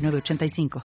985.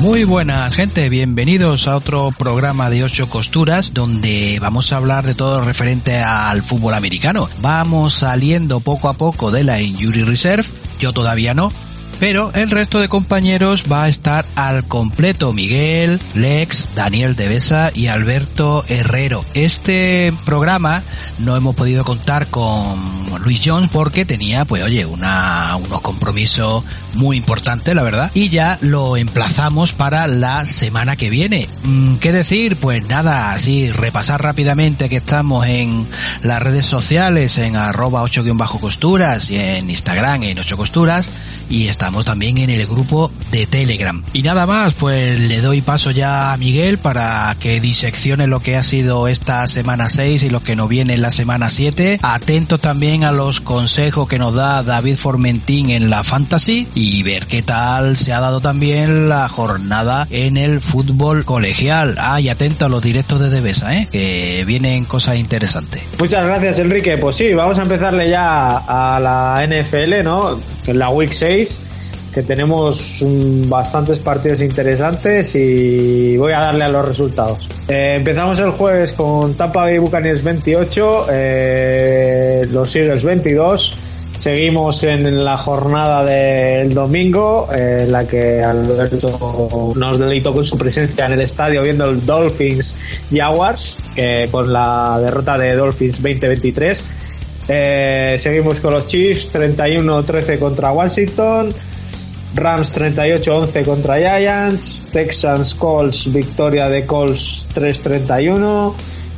Muy buenas gente, bienvenidos a otro programa de ocho costuras donde vamos a hablar de todo referente al fútbol americano. Vamos saliendo poco a poco de la Injury Reserve, yo todavía no, pero el resto de compañeros va a estar al completo. Miguel, Lex, Daniel Devesa y Alberto Herrero. Este programa no hemos podido contar con Luis Jones porque tenía, pues oye, una, unos compromisos muy importantes, la verdad. Y ya lo emplazamos para la semana que viene. Mm, ¿Qué decir? Pues nada, así repasar rápidamente que estamos en las redes sociales, en arroba 8-costuras y en Instagram en 8 costuras y estamos también en el grupo de Telegram. Y nada más, pues le doy paso ya a Miguel para que diseccione lo que ha sido esta semana 6 y lo que nos viene en la semana 7. Atentos también a los consejos que nos da David Formentín en la Fantasy y ver qué tal se ha dado también la jornada en el fútbol colegial. Ah, y atento a los directos de Devesa, ¿eh? que vienen cosas interesantes. Muchas gracias Enrique. Pues sí, vamos a empezarle ya a la NFL, ¿no? En la Week 6 que tenemos bastantes partidos interesantes y voy a darle a los resultados. Eh, empezamos el jueves con Tampa Bay Buccaneers 28, eh, los Eagles 22. Seguimos en la jornada del domingo, eh, en la que Alberto nos deleitó con su presencia en el estadio viendo el Dolphins Jaguars, que con la derrota de Dolphins 2023. Eh, seguimos con los Chiefs, 31-13 contra Washington. Rams 38-11 contra Giants. Texans Colts, victoria de Colts 3-31.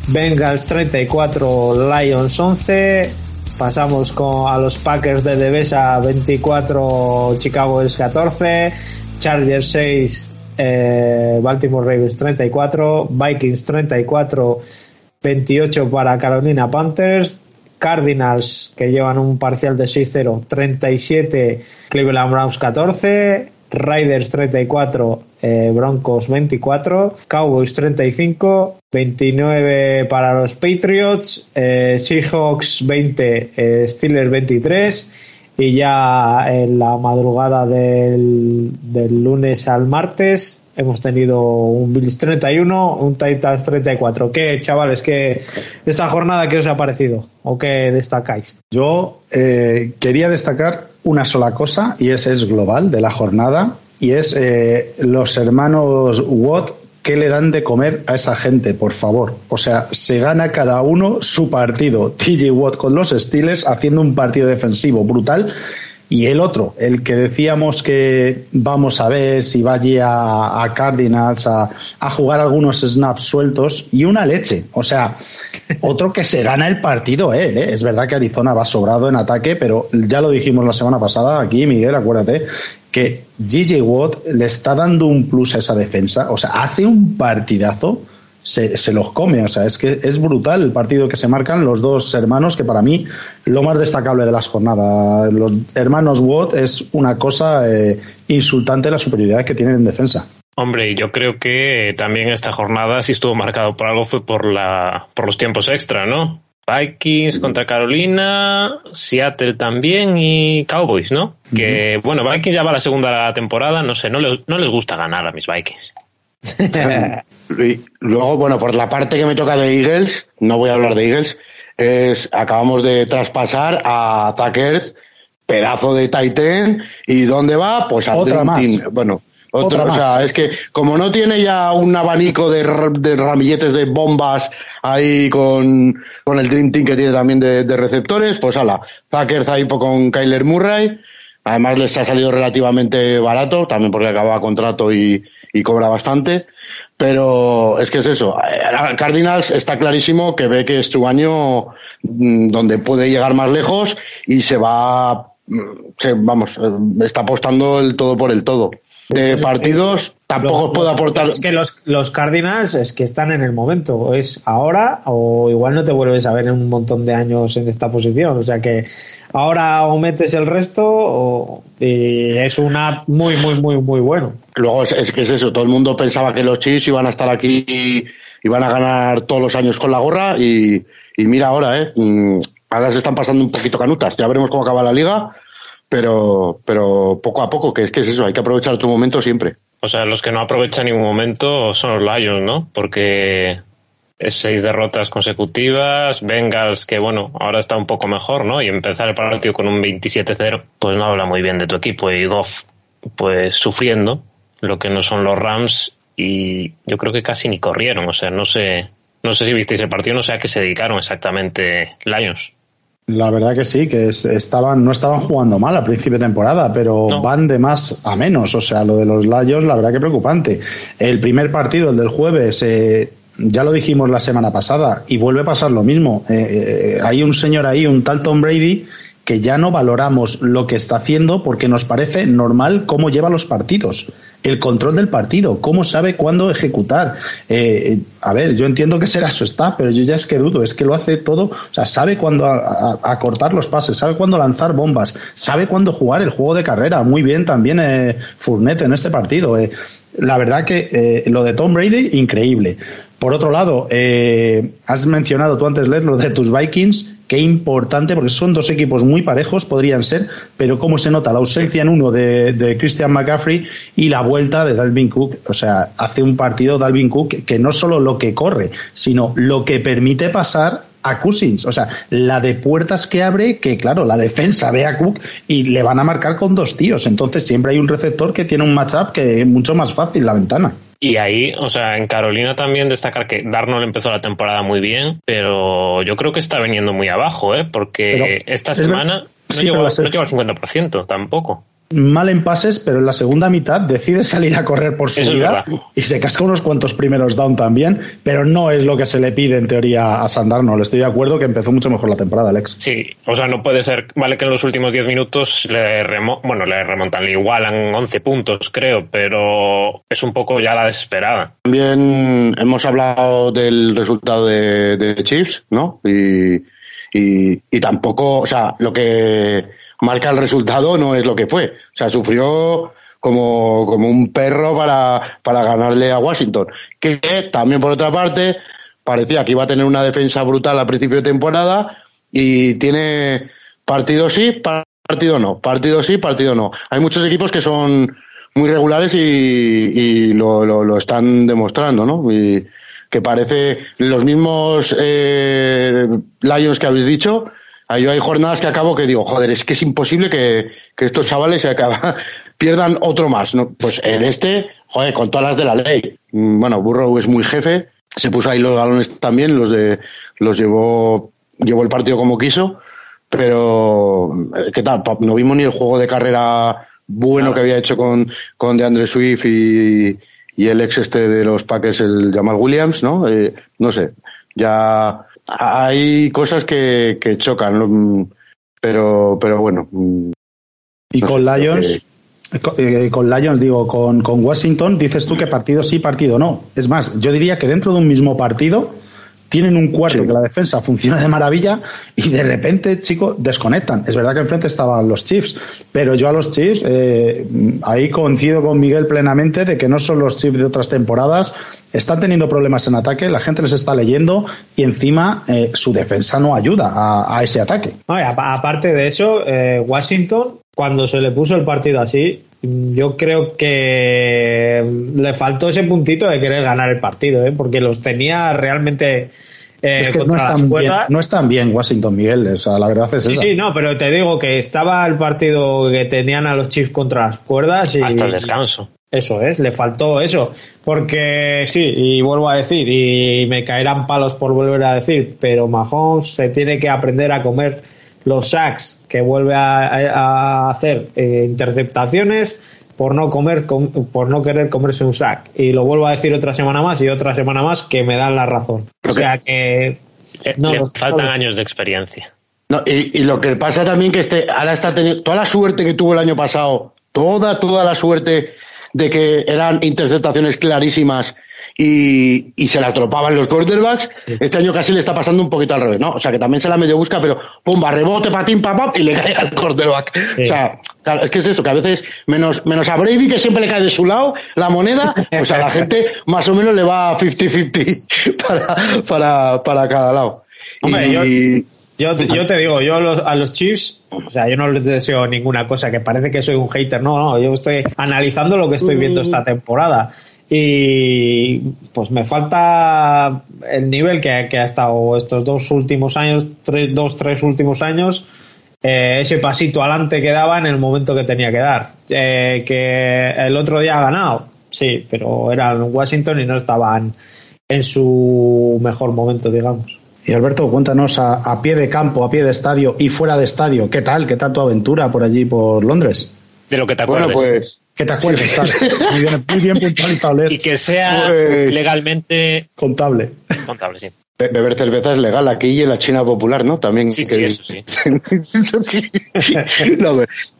Bengals 34, Lions 11. Pasamos con, a los Packers de Devesa 24, Chicago es 14. Chargers 6, eh, Baltimore Ravens 34. Vikings 34, 28 para Carolina Panthers. Cardinals, que llevan un parcial de 6-0, 37, Cleveland Browns 14, Raiders 34, eh, Broncos 24, Cowboys 35, 29 para los Patriots, eh, Seahawks 20, eh, Steelers 23 y ya en la madrugada del, del lunes al martes hemos tenido un Bills 31, un Titans 34. ¿Qué, chavales, qué esta jornada qué os ha parecido o qué destacáis? Yo eh, quería destacar una sola cosa y ese es global de la jornada y es eh, los hermanos Watt ¿Qué le dan de comer a esa gente, por favor? O sea, se gana cada uno su partido. TJ Watt con los Steelers haciendo un partido defensivo brutal y el otro, el que decíamos que vamos a ver si va allí a, Cardinals a, jugar algunos snaps sueltos y una leche. O sea, otro que se gana el partido, ¿eh? ¿eh? Es verdad que Arizona va sobrado en ataque, pero ya lo dijimos la semana pasada aquí, Miguel, acuérdate, que GJ Watt le está dando un plus a esa defensa. O sea, hace un partidazo se, se, los come. O sea, es que es brutal el partido que se marcan los dos hermanos, que para mí lo más destacable de las jornadas. Los hermanos Watt es una cosa eh, insultante la superioridad que tienen en defensa. Hombre, yo creo que también esta jornada, si estuvo marcado por algo, fue por, la, por los tiempos extra, ¿no? Vikings contra Carolina, Seattle también y Cowboys, ¿no? Que, bueno, Vikings ya va a la segunda temporada, no sé, no, no les gusta ganar a mis Vikings. Luego, bueno, por la parte que me toca de Eagles, no voy a hablar de Eagles, es acabamos de traspasar a Tucker, pedazo de Titan, y ¿dónde va? Pues a Otra más. Bueno, otra, o sea, es que como no tiene ya un abanico de, ramilletes de bombas ahí con, con, el Dream Team que tiene también de, receptores, pues ala, Tucker ahí con Kyler Murray, además les ha salido relativamente barato, también porque acababa contrato y, y cobra bastante. Pero es que es eso. Cardinals está clarísimo que ve que es su año mm, donde puede llegar más lejos y se va, mm, se, vamos, eh, está apostando el todo por el todo. De partidos tampoco puedo aportar. Es que los, los Cardinals es que están en el momento. Es ahora o igual no te vuelves a ver en un montón de años en esta posición. O sea que ahora o metes el resto o, y es una muy, muy, muy, muy bueno. Luego es, que es eso. Todo el mundo pensaba que los Chiefs iban a estar aquí y iban a ganar todos los años con la gorra y, y mira ahora, ¿eh? Mm, ahora se están pasando un poquito canutas. Ya veremos cómo acaba la liga pero, pero poco a poco, que es que es eso, hay que aprovechar tu momento siempre. O sea, los que no aprovechan ningún momento son los Lions, ¿no? Porque es seis derrotas consecutivas, Bengals que bueno, ahora está un poco mejor, ¿no? Y empezar el partido con un 27-0, pues no habla muy bien de tu equipo y Goff pues sufriendo, lo que no son los Rams y yo creo que casi ni corrieron, o sea, no sé, no sé si visteis el partido, no sé a qué se dedicaron exactamente Lions. La verdad que sí, que estaban, no estaban jugando mal a principio de temporada, pero van de más a menos. O sea, lo de los Layos, la verdad que preocupante. El primer partido, el del jueves, eh, ya lo dijimos la semana pasada, y vuelve a pasar lo mismo. Eh, eh, hay un señor ahí, un tal Tom Brady, que ya no valoramos lo que está haciendo porque nos parece normal cómo lleva los partidos el control del partido, cómo sabe cuándo ejecutar. Eh, a ver, yo entiendo que será su está, pero yo ya es que dudo, es que lo hace todo, o sea, sabe cuándo acortar los pases, sabe cuándo lanzar bombas, sabe cuándo jugar el juego de carrera, muy bien también eh, Fournette en este partido. Eh. la verdad que eh, lo de Tom Brady, increíble. Por otro lado, has mencionado tú antes, leer lo de tus Vikings, Qué importante, porque son dos equipos muy parejos, podrían ser, pero cómo se nota la ausencia en uno de, Christian McCaffrey y la vuelta de Dalvin Cook. O sea, hace un partido Dalvin Cook que no solo lo que corre, sino lo que permite pasar a Cousins. O sea, la de puertas que abre, que claro, la defensa ve a Cook y le van a marcar con dos tíos. Entonces siempre hay un receptor que tiene un matchup que es mucho más fácil la ventana. Y ahí, o sea, en Carolina también destacar que Darnold empezó la temporada muy bien, pero yo creo que está viniendo muy abajo, ¿eh? Porque esta semana no, llegó, no llegó al 50% tampoco mal en pases, pero en la segunda mitad decide salir a correr por su vida y se casca unos cuantos primeros down también, pero no es lo que se le pide en teoría a Sandarno. Le estoy de acuerdo que empezó mucho mejor la temporada, Alex. Sí, o sea, no puede ser. Vale que en los últimos 10 minutos le, bueno, le remontan, le igualan 11 puntos, creo, pero es un poco ya la desesperada. También hemos hablado del resultado de, Chiefs, ¿no? Y, y, y tampoco, o sea, lo que marca el resultado no es lo que fue. O sea, sufrió como, como un perro para, para ganarle a Washington. Que también, por otra parte, parecía que iba a tener una defensa brutal al principio de temporada y tiene partido sí, partido no, partido sí, partido no. Hay muchos equipos que son muy regulares y, y lo, lo, lo, están demostrando, ¿no? Y que parece los mismos eh, Lions que habéis dicho, hay, hay jornadas que acabo que digo, joder, es que es imposible que, estos chavales se acaban, pierdan otro más. ¿no? Pues en este, joder, con todas las de la ley. Mm, bueno, Burrow es muy jefe, se puso ahí los galones también, los de, los llevó, llevó el partido como quiso, pero ¿qué tal? No vimos ni el juego de carrera bueno que había hecho con, con DeAndre Swift y, y el ex este de los Packers, el Jamal Williams, ¿no? Eh, no sé, ya hay cosas que, que chocan, pero, pero bueno. Y con Lions, eh, con Lions, digo, con, con Washington, dices tú que partido sí, partido no. Es más, yo diría que dentro de un mismo partido tienen un cuarto que la defensa funciona de maravilla y de repente, chicos, desconectan. Es verdad que enfrente estaban los Chiefs, pero yo a los Chiefs, eh, ahí coincido con Miguel plenamente de que no son los Chiefs de otras temporadas, están teniendo problemas en ataque, la gente les está leyendo y encima eh, su defensa no ayuda a, ese ataque. aparte de eso, eh, Washington, cuando se le puso el partido así, yo creo que le faltó ese puntito de querer ganar el partido, ¿eh? porque los tenía realmente. Eh, es que no están, bien, no están bien Washington Miguel, o sea, la verdad es sí, Sí, no, pero te digo que estaba el partido que tenían a los Chiefs contra las cuerdas y, hasta el descanso. Eso es, le faltó eso, porque sí, y vuelvo a decir, y me caerán palos por volver a decir, pero Mahomes se tiene que aprender a comer los sacks que vuelve a, hacer eh, interceptaciones por no comer por no querer comerse un sack. Y lo vuelvo a decir otra semana más y otra semana más que me dan la razón. O sea que no, le faltan años de experiencia. No, y, y, lo que pasa también que este ahora está teniendo toda la suerte que tuvo el año pasado toda toda la suerte de que eran interceptaciones clarísimas y, y se la tropaban los quarterbacks. Este año casi le está pasando un poquito al revés, ¿no? O sea, que también se la medio busca, pero pumba, rebote, patín, papá, y le cae al quarterback. O sea, claro, es que es eso, que a veces, menos, menos a Brady, que siempre le cae de su lado la moneda, pues a la gente más o menos le va 50-50 para, para, para cada lado. y, yo, yo, te digo, yo a los Chiefs, o sea, yo no les deseo ninguna cosa, que parece que soy un hater, no, no, yo estoy analizando lo que estoy viendo esta temporada y pues me falta el nivel que, ha estado estos dos últimos años, tres, dos, tres últimos años, eh, ese pasito adelante que daba en el momento que tenía que dar. Eh, que el otro día ha ganado, sí, pero eran Washington y no estaban en su mejor momento, digamos. Y Alberto, cuéntanos a, a, pie de campo, a pie de estadio y fuera de estadio, ¿qué tal? ¿Qué tal tu aventura por allí, por Londres? De lo que te acuerdas. Bueno, pues que te acuerdes, muy, bien, muy bien puntualizado. Y que sea pues, legalmente contable. Contable, sí. Beber cerveza es legal aquí y en la China popular, ¿no? También. Sí, sí, eso sí.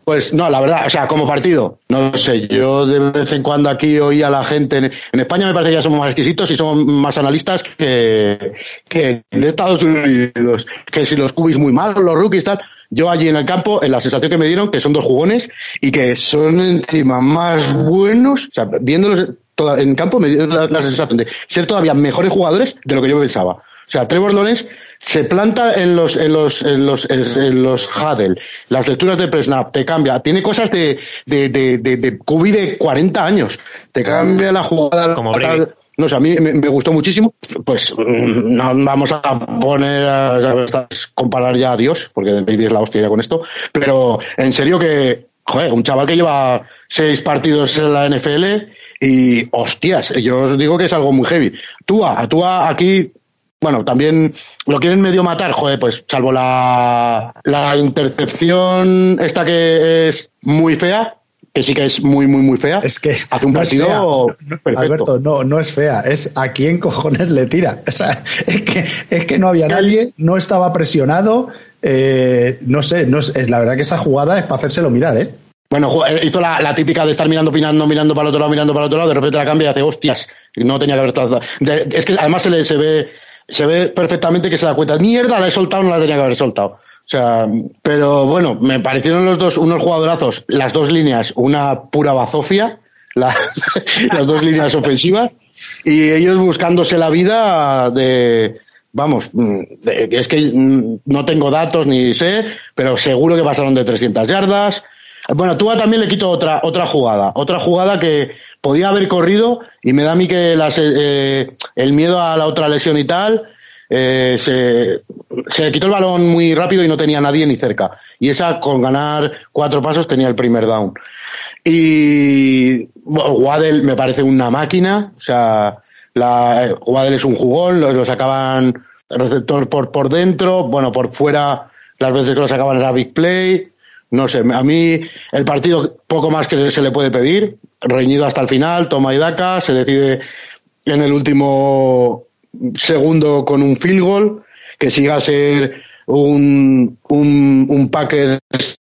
pues no, la verdad, o sea, como partido, no sé, yo de vez en cuando aquí oí a la gente, en, España me parece que ya somos más exquisitos y somos más analistas que, que en Estados Unidos, que si los cubis muy malos, los rookies, tal, yo allí en el campo, en la sensación que me dieron, que son dos jugones y que son encima más buenos, o sea, viéndolos en campo me dio la, sensación de ser todavía mejores jugadores de lo que yo pensaba. O sea, Trevor Lawrence se planta en los en los en los en los huddle, las lecturas de presnap, te cambia, tiene cosas de de de de, de de 40 años, te cambia la jugada Como no sé, a mí me, gustó muchísimo. Pues mm, no vamos a poner a, comparar ya a Dios, porque Brady es la hostia ya con esto. Pero en serio que, joder, un chaval que lleva seis partidos en la NFL y hostias, yo os digo que es algo muy heavy. Túa, Túa aquí bueno, también lo quieren medio matar, joder, pues salvo la, la intercepción esta que es muy fea, que sí que es muy, muy, muy fea. Es que hace un partido Alberto, no, no es fea, es a quién cojones le tira. O sea, es que, es que no había nadie, no estaba presionado, eh, no sé, no es, la verdad que esa jugada es para hacérselo mirar, ¿eh? Bueno, eh, hizo la, típica de estar mirando, mirando, mirando para el otro lado, mirando para el otro lado, de repente la cambia y hace hostias. No tenía que haber tratado. Es que además se, le, se ve se ve perfectamente que se da cuenta. Mierda, la he soltado, no la tenía que haber soltado. O sea, pero bueno, me parecieron los dos unos jugadorazos, las dos líneas, una pura bazofia, las dos líneas ofensivas, y ellos buscándose la vida de, vamos, es que no tengo datos ni sé, pero seguro que pasaron de 300 yardas. Bueno, Tua también le quito otra, otra jugada, otra jugada que podía haber corrido y me da a mí que las, eh, el miedo a la otra lesión y tal, eh, se, se quitó el balón muy rápido y no tenía nadie ni cerca. Y esa, con ganar cuatro pasos, tenía el primer down. Y Waddell me parece una máquina, o sea, la, Waddell es un jugón, lo, sacaban receptor por, por dentro, bueno, por fuera, las veces que lo sacaban era big play, no sé, a mí el partido poco más que se le puede pedir, reñido hasta el final, toma y daca, se decide en el último segundo con un field goal, que siga a ser un, un, un Packers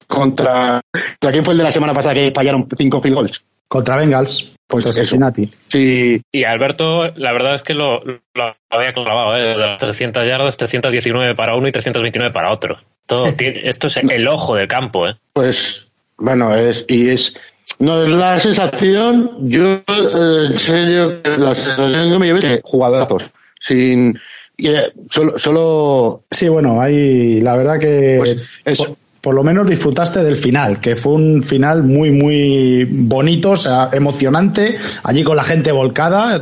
contra, contra quién fue el de la semana pasada que fallaron cinco field goals. Contra Bengals. Pues Cincinnati. Sí. Y Alberto, la verdad es que lo, lo había clavado, ¿eh? De las 300 yardas, 319 para uno y 329 para otro. Todo, esto es el ojo del campo, ¿eh? Pues, bueno, es, y es, no es la sensación, yo, eh, en serio, la sensación que me llevé es jugadorazos sin eh, solo, solo sí bueno hay la verdad que pues por, lo menos disfrutaste del final que fue un final muy muy bonito o sea emocionante allí con la gente volcada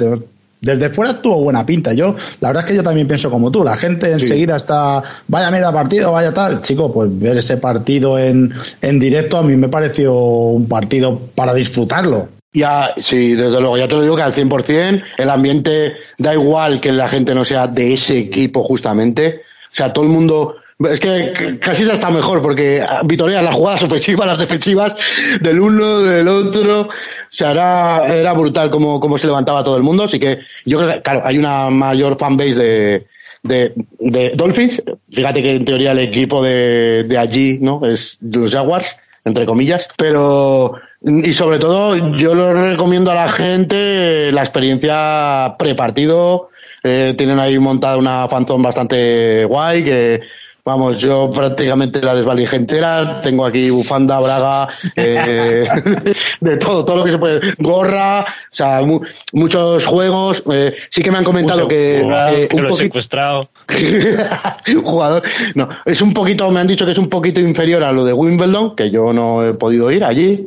desde fuera tuvo buena pinta. Yo, la verdad es que yo también pienso como tú. La gente enseguida está, vaya mira partido, vaya tal. Chico, pues ver ese partido en, en directo a mí me pareció un partido para disfrutarlo. Ya, sí, desde luego, ya te lo digo que al 100% el ambiente da igual que la gente no sea de ese equipo justamente. O sea, todo el mundo Es que casi ya está mejor porque vitoreas las jugadas ofensivas, las defensivas del uno, del otro. O sea, era, brutal como, como se levantaba todo el mundo. Así que yo creo que, claro, hay una mayor fanbase de, de, de Dolphins. Fíjate que en teoría el equipo de, de allí, ¿no? Es los Jaguars, entre comillas. Pero, y sobre todo, yo lo recomiendo a la gente la experiencia prepartido. Eh, tienen ahí montada una fanzone bastante guay que Vamos, yo prácticamente la desvalijé entera. Tengo aquí bufanda, braga, eh, de todo, todo lo que se puede. Gorra, o sea, muchos juegos. Eh, sí que me han comentado que. Eh, un poquito... secuestrado. jugador. No, es un poquito, me han dicho que es un poquito inferior a lo de Wimbledon, que yo no he podido ir allí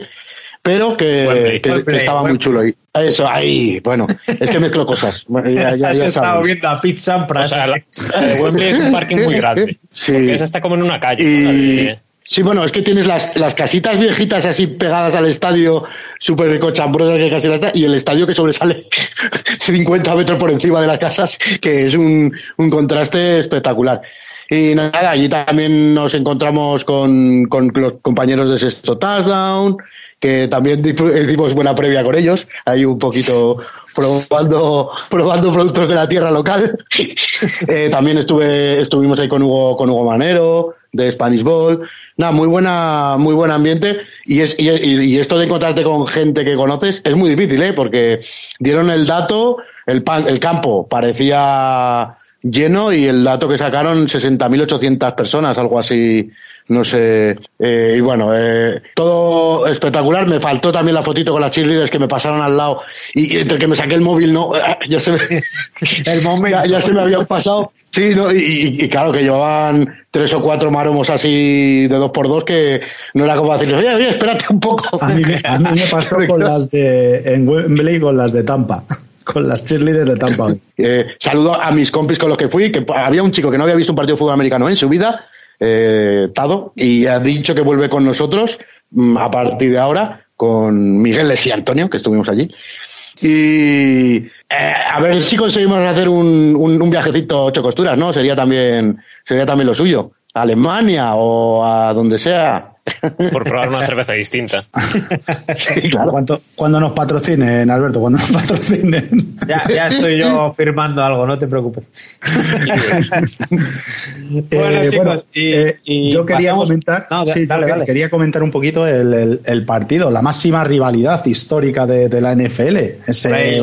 pero que, estaba muy chulo. Y eso, ahí, bueno, es que mezclo cosas. ya, ya, viendo a Pizza O sea, Wembley es un parque muy grande. Sí. Porque esa está como en una calle. Sí, bueno, es que tienes las, las casitas viejitas así pegadas al estadio, súper cochambrosas que casi las y el estadio que sobresale 50 metros por encima de las casas, que es un, un contraste espectacular. Y nada, allí también nos encontramos con, con los compañeros de Sexto Touchdown, que también hicimos buena previa con ellos, ahí un poquito probando, probando productos de la tierra local. eh, también estuve, estuvimos ahí con Hugo, con Hugo Manero, de Spanish Ball. Nada, muy buena, muy buen ambiente. Y es, y, y, esto de encontrarte con gente que conoces es muy difícil, ¿eh? Porque dieron el dato, el, pan, el campo parecía lleno y el dato que sacaron 60.800 personas, algo así no sé. Eh, y bueno, eh, todo espectacular. Me faltó también la fotito con las cheerleaders que me pasaron al lado y, entre que me saqué el móvil, no, ya se me, el momento. Ya, se me había pasado. Sí, no, y, claro que llevaban tres o cuatro maromos así de dos por dos que no era como decirles, oye, oye, espérate un poco. A mí, me pasó con las de, en Wembley con las de Tampa con las cheerleaders de Tampa. Eh, saludo a mis compis con los que fui, que había un chico que no había visto un partido de fútbol americano en su vida eh, Tado, y ha dicho que vuelve con nosotros mm, a partir de ahora con Miguel y Antonio, que estuvimos allí. Y eh, a ver si conseguimos hacer un, un, viajecito ocho costuras, ¿no? Sería también, sería también lo suyo. A Alemania o a donde sea. Por probar una cerveza distinta. claro. Cuando, nos patrocinen, Alberto, cuando nos patrocinen. Ya, estoy yo firmando algo, no te preocupes. bueno, chicos, y, yo quería comentar, quería comentar un poquito el, partido, la máxima rivalidad histórica de, la NFL. Ese,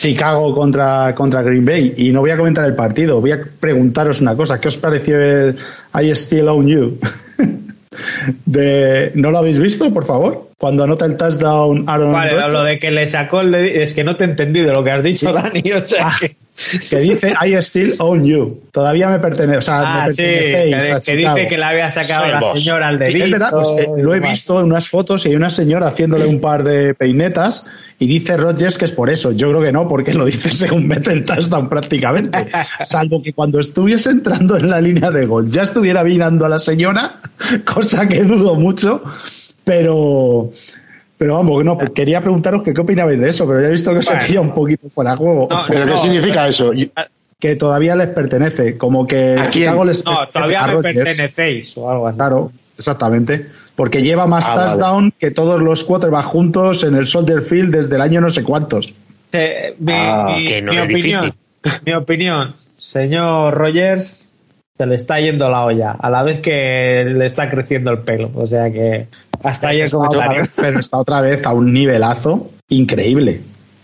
Chicago contra, contra Green Bay. Y no voy a comentar el partido, voy a preguntaros una cosa. ¿Qué os pareció el I Still Own You? De ¿No lo habéis visto, por favor? Cuando anota el touchdown Aaron Vale, lo de que le sacó el es que no te he entendido lo que has dicho, Dani, o sea ah, que... dice I still own you. Todavía me pertenece, o sea, ah, sí, que, dice que le había sacado la señora al dedito. es verdad, pues, lo he visto en unas fotos y hay una señora haciéndole un par de peinetas y dice Rodgers que es por eso. Yo creo que no, porque lo dice según mete el touchdown prácticamente. Salvo que cuando estuviese entrando en la línea de gol ya estuviera mirando a la señora, cosa que dudo mucho, pero... Pero vamos, no, pues quería preguntaros que qué opinabais de eso, pero ya he visto que se veía un poquito fuera de juego. ¿Pero qué significa eso? Que todavía les pertenece, como que ¿A Chicago les No, todavía me pertenecéis o algo así. Claro, exactamente porque lleva más ah, touchdown que todos los quarterbacks juntos en el Soldier Field desde el año no sé cuántos. mi, ah, opinión, mi opinión, señor Rogers, se le está yendo la olla, a la vez que le está creciendo el pelo. O sea que hasta ahí el comentario. Pero está otra vez a un nivelazo increíble.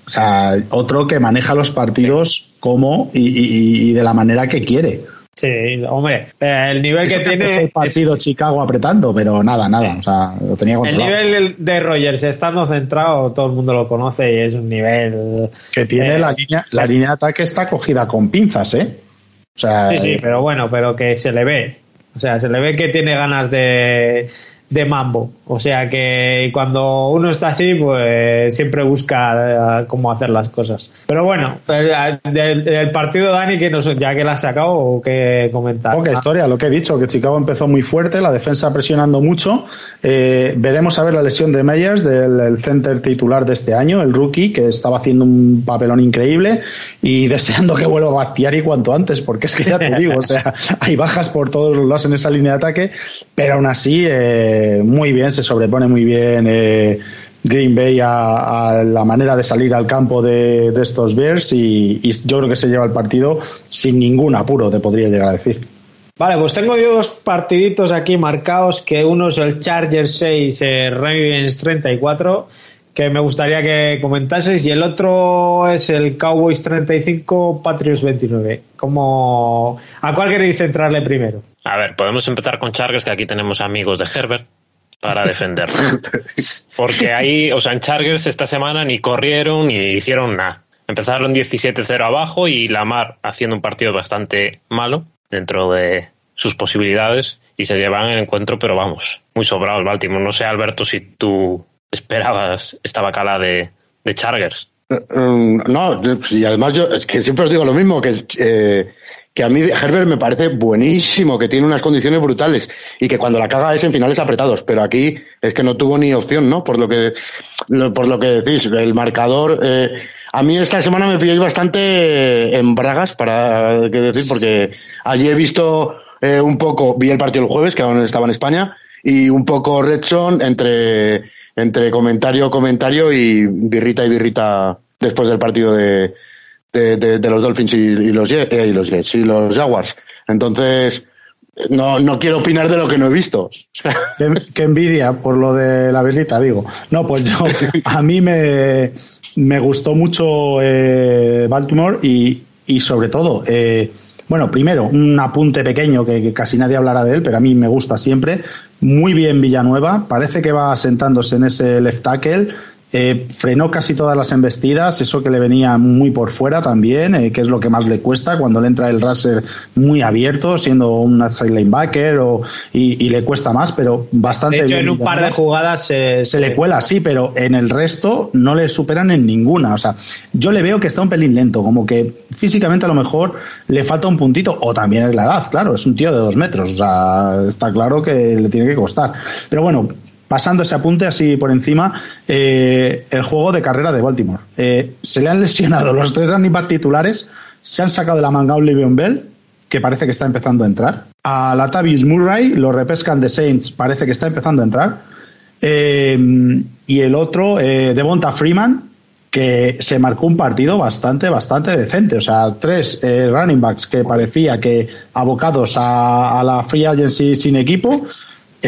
O sea, otro que maneja los partidos como y de la manera que quiere. Sí, hombre, eh, el nivel que tiene. El partido Chicago apretando, pero nada, nada. O sea, lo tenía controlado. El nivel de Rogers estando centrado, todo el mundo lo conoce y es un nivel. Que tiene eh, la línea, la línea de ataque está cogida con pinzas, ¿eh? O sea, sí, sí, pero bueno, pero que se le ve. O sea, se le ve que tiene ganas de, de mambo. O sea que cuando uno está así, pues siempre busca eh, cómo hacer las cosas. Pero bueno, eh, del, partido Dani, que nos, ya que la has sacado, o qué comentar. Poca historia, lo que he dicho, que Chicago empezó muy fuerte, la defensa presionando mucho. Eh, veremos a ver la lesión de Meyers, del center titular de este año, el rookie, que estaba haciendo un papelón increíble y deseando que vuelva a y cuanto antes, porque es que ya te digo, o sea, hay bajas por todos los lados en esa línea de ataque, pero aún así, muy bien, se sobrepone muy bien eh, Green Bay a, la manera de salir al campo de, estos Bears y, yo creo que se lleva el partido sin ningún apuro, te podría llegar a decir. Vale, pues tengo yo dos partiditos aquí marcados, que uno es el Chargers 6, eh, Ravens 34, que me gustaría que comentaseis, y el otro es el Cowboys 35, Patriots 29. ¿Cómo, ¿A cuál queréis entrarle primero? A ver, podemos empezar con Chargers, que aquí tenemos amigos de Herbert para defenderlo. Porque ahí, o sea, en Chargers esta semana ni corrieron ni hicieron nada. Empezaron 17-0 abajo y Lamar haciendo un partido bastante malo dentro de sus posibilidades y se llevan el encuentro, pero vamos, muy sobrado el Baltimore. No sé, Alberto, si tú esperabas esta bacala de, de Chargers. Eh, mm, no, y además yo es que siempre os digo lo mismo, que eh, que a mí Herbert me parece buenísimo, que tiene unas condiciones brutales y que cuando la caga es en finales apretados, pero aquí es que no tuvo ni opción, ¿no? Por lo que, por lo que decís, el marcador, eh, a mí esta semana me pilláis bastante en bragas, para qué decir, porque allí he visto eh, un poco, vi el partido el jueves, que aún estaba en España, y un poco Redson entre, entre comentario, comentario y birrita y birrita después del partido de, de, los Dolphins y, los, eh, y los Jets y los Jaguars. Entonces, no, no quiero opinar de lo que no he visto. qué, envidia por lo de la berlita, digo. No, pues yo, a mí me, me gustó mucho eh, Baltimore y, y sobre todo, eh, bueno, primero, un apunte pequeño que, casi nadie hablará de él, pero a mí me gusta siempre. Muy bien Villanueva, parece que va sentándose en ese left tackle, eh, frenó casi todas las embestidas, eso que le venía muy por fuera también, eh, que es lo que más le cuesta cuando le entra el raser muy abierto, siendo un outside linebacker o, y, le cuesta más, pero bastante. De hecho, en un par de jugadas se, le cuela, sí, pero en el resto no le superan en ninguna. O sea, yo le veo que está un pelín lento, como que físicamente a lo mejor le falta un puntito, o también es la edad, claro, es un tío de dos metros, o sea, está claro que le tiene que costar. Pero bueno, pasando ese apunte así por encima, eh, el juego de carrera de Baltimore. Eh, se le han lesionado los tres running back titulares, se han sacado de la manga a Le'Veon Bell, que parece que está empezando a entrar. A Latavius Murray, lo repescan de Saints, parece que está empezando a entrar. Eh, y el otro, Devonta Freeman, que se marcó un partido bastante, bastante decente. O sea, tres running backs que parecía que abocados a, a la free agency sin equipo,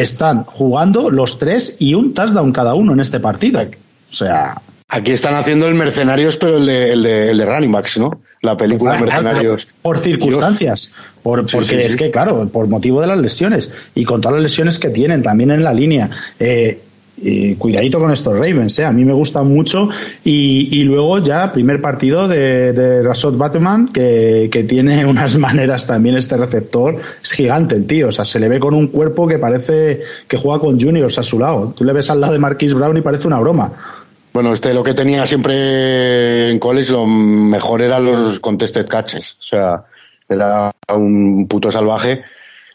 están jugando los tres y un touchdown cada uno en este partido. O sea. Aquí están haciendo el Mercenarios, pero el de, el de, el de Running Backs, ¿no? La película Mercenarios. Por circunstancias. Por, porque es que, claro, por motivo de las lesiones y con todas las lesiones que tienen también en la línea. Eh, cuidadito con estos Ravens, ¿eh? a mí me gustan mucho. Y, luego ya, primer partido de, de Rasot Batman, que, tiene unas maneras también este receptor, es gigante el tío, o sea, se le ve con un cuerpo que parece que juega con juniors a su lado. Tú le ves al lado de Marquis Brown y parece una broma. Bueno, este lo que tenía siempre en college, lo mejor eran los contested catches, o sea, era un puto salvaje.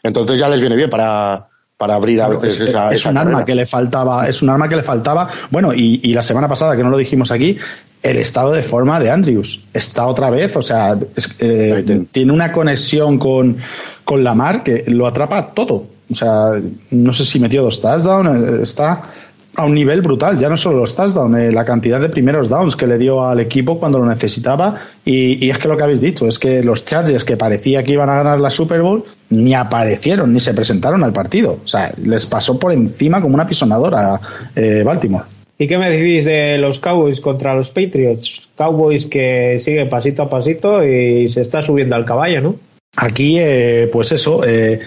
Entonces ya les viene bien para, para abrir a veces es, esa, es un arma que le faltaba es un arma que le faltaba. Bueno y, y, la semana pasada que no lo dijimos aquí el estado de forma de Andrews. Está otra vez o sea eh, tiene una conexión con con Lamar que lo atrapa todo. O sea no sé si metió dos touchdowns eh, está a un nivel brutal, ya no solo los touchdowns, eh, la cantidad de primeros downs que le dio al equipo cuando lo necesitaba. Y, es que lo que habéis dicho es que los Chargers que parecía que iban a ganar la Super Bowl ni aparecieron ni se presentaron al partido. O sea, les pasó por encima como una pisonadora eh, Baltimore. ¿Y qué me decís de los Cowboys contra los Patriots? Cowboys que sigue pasito a pasito y se está subiendo al caballo, ¿no? Aquí, eh, pues eso, eh,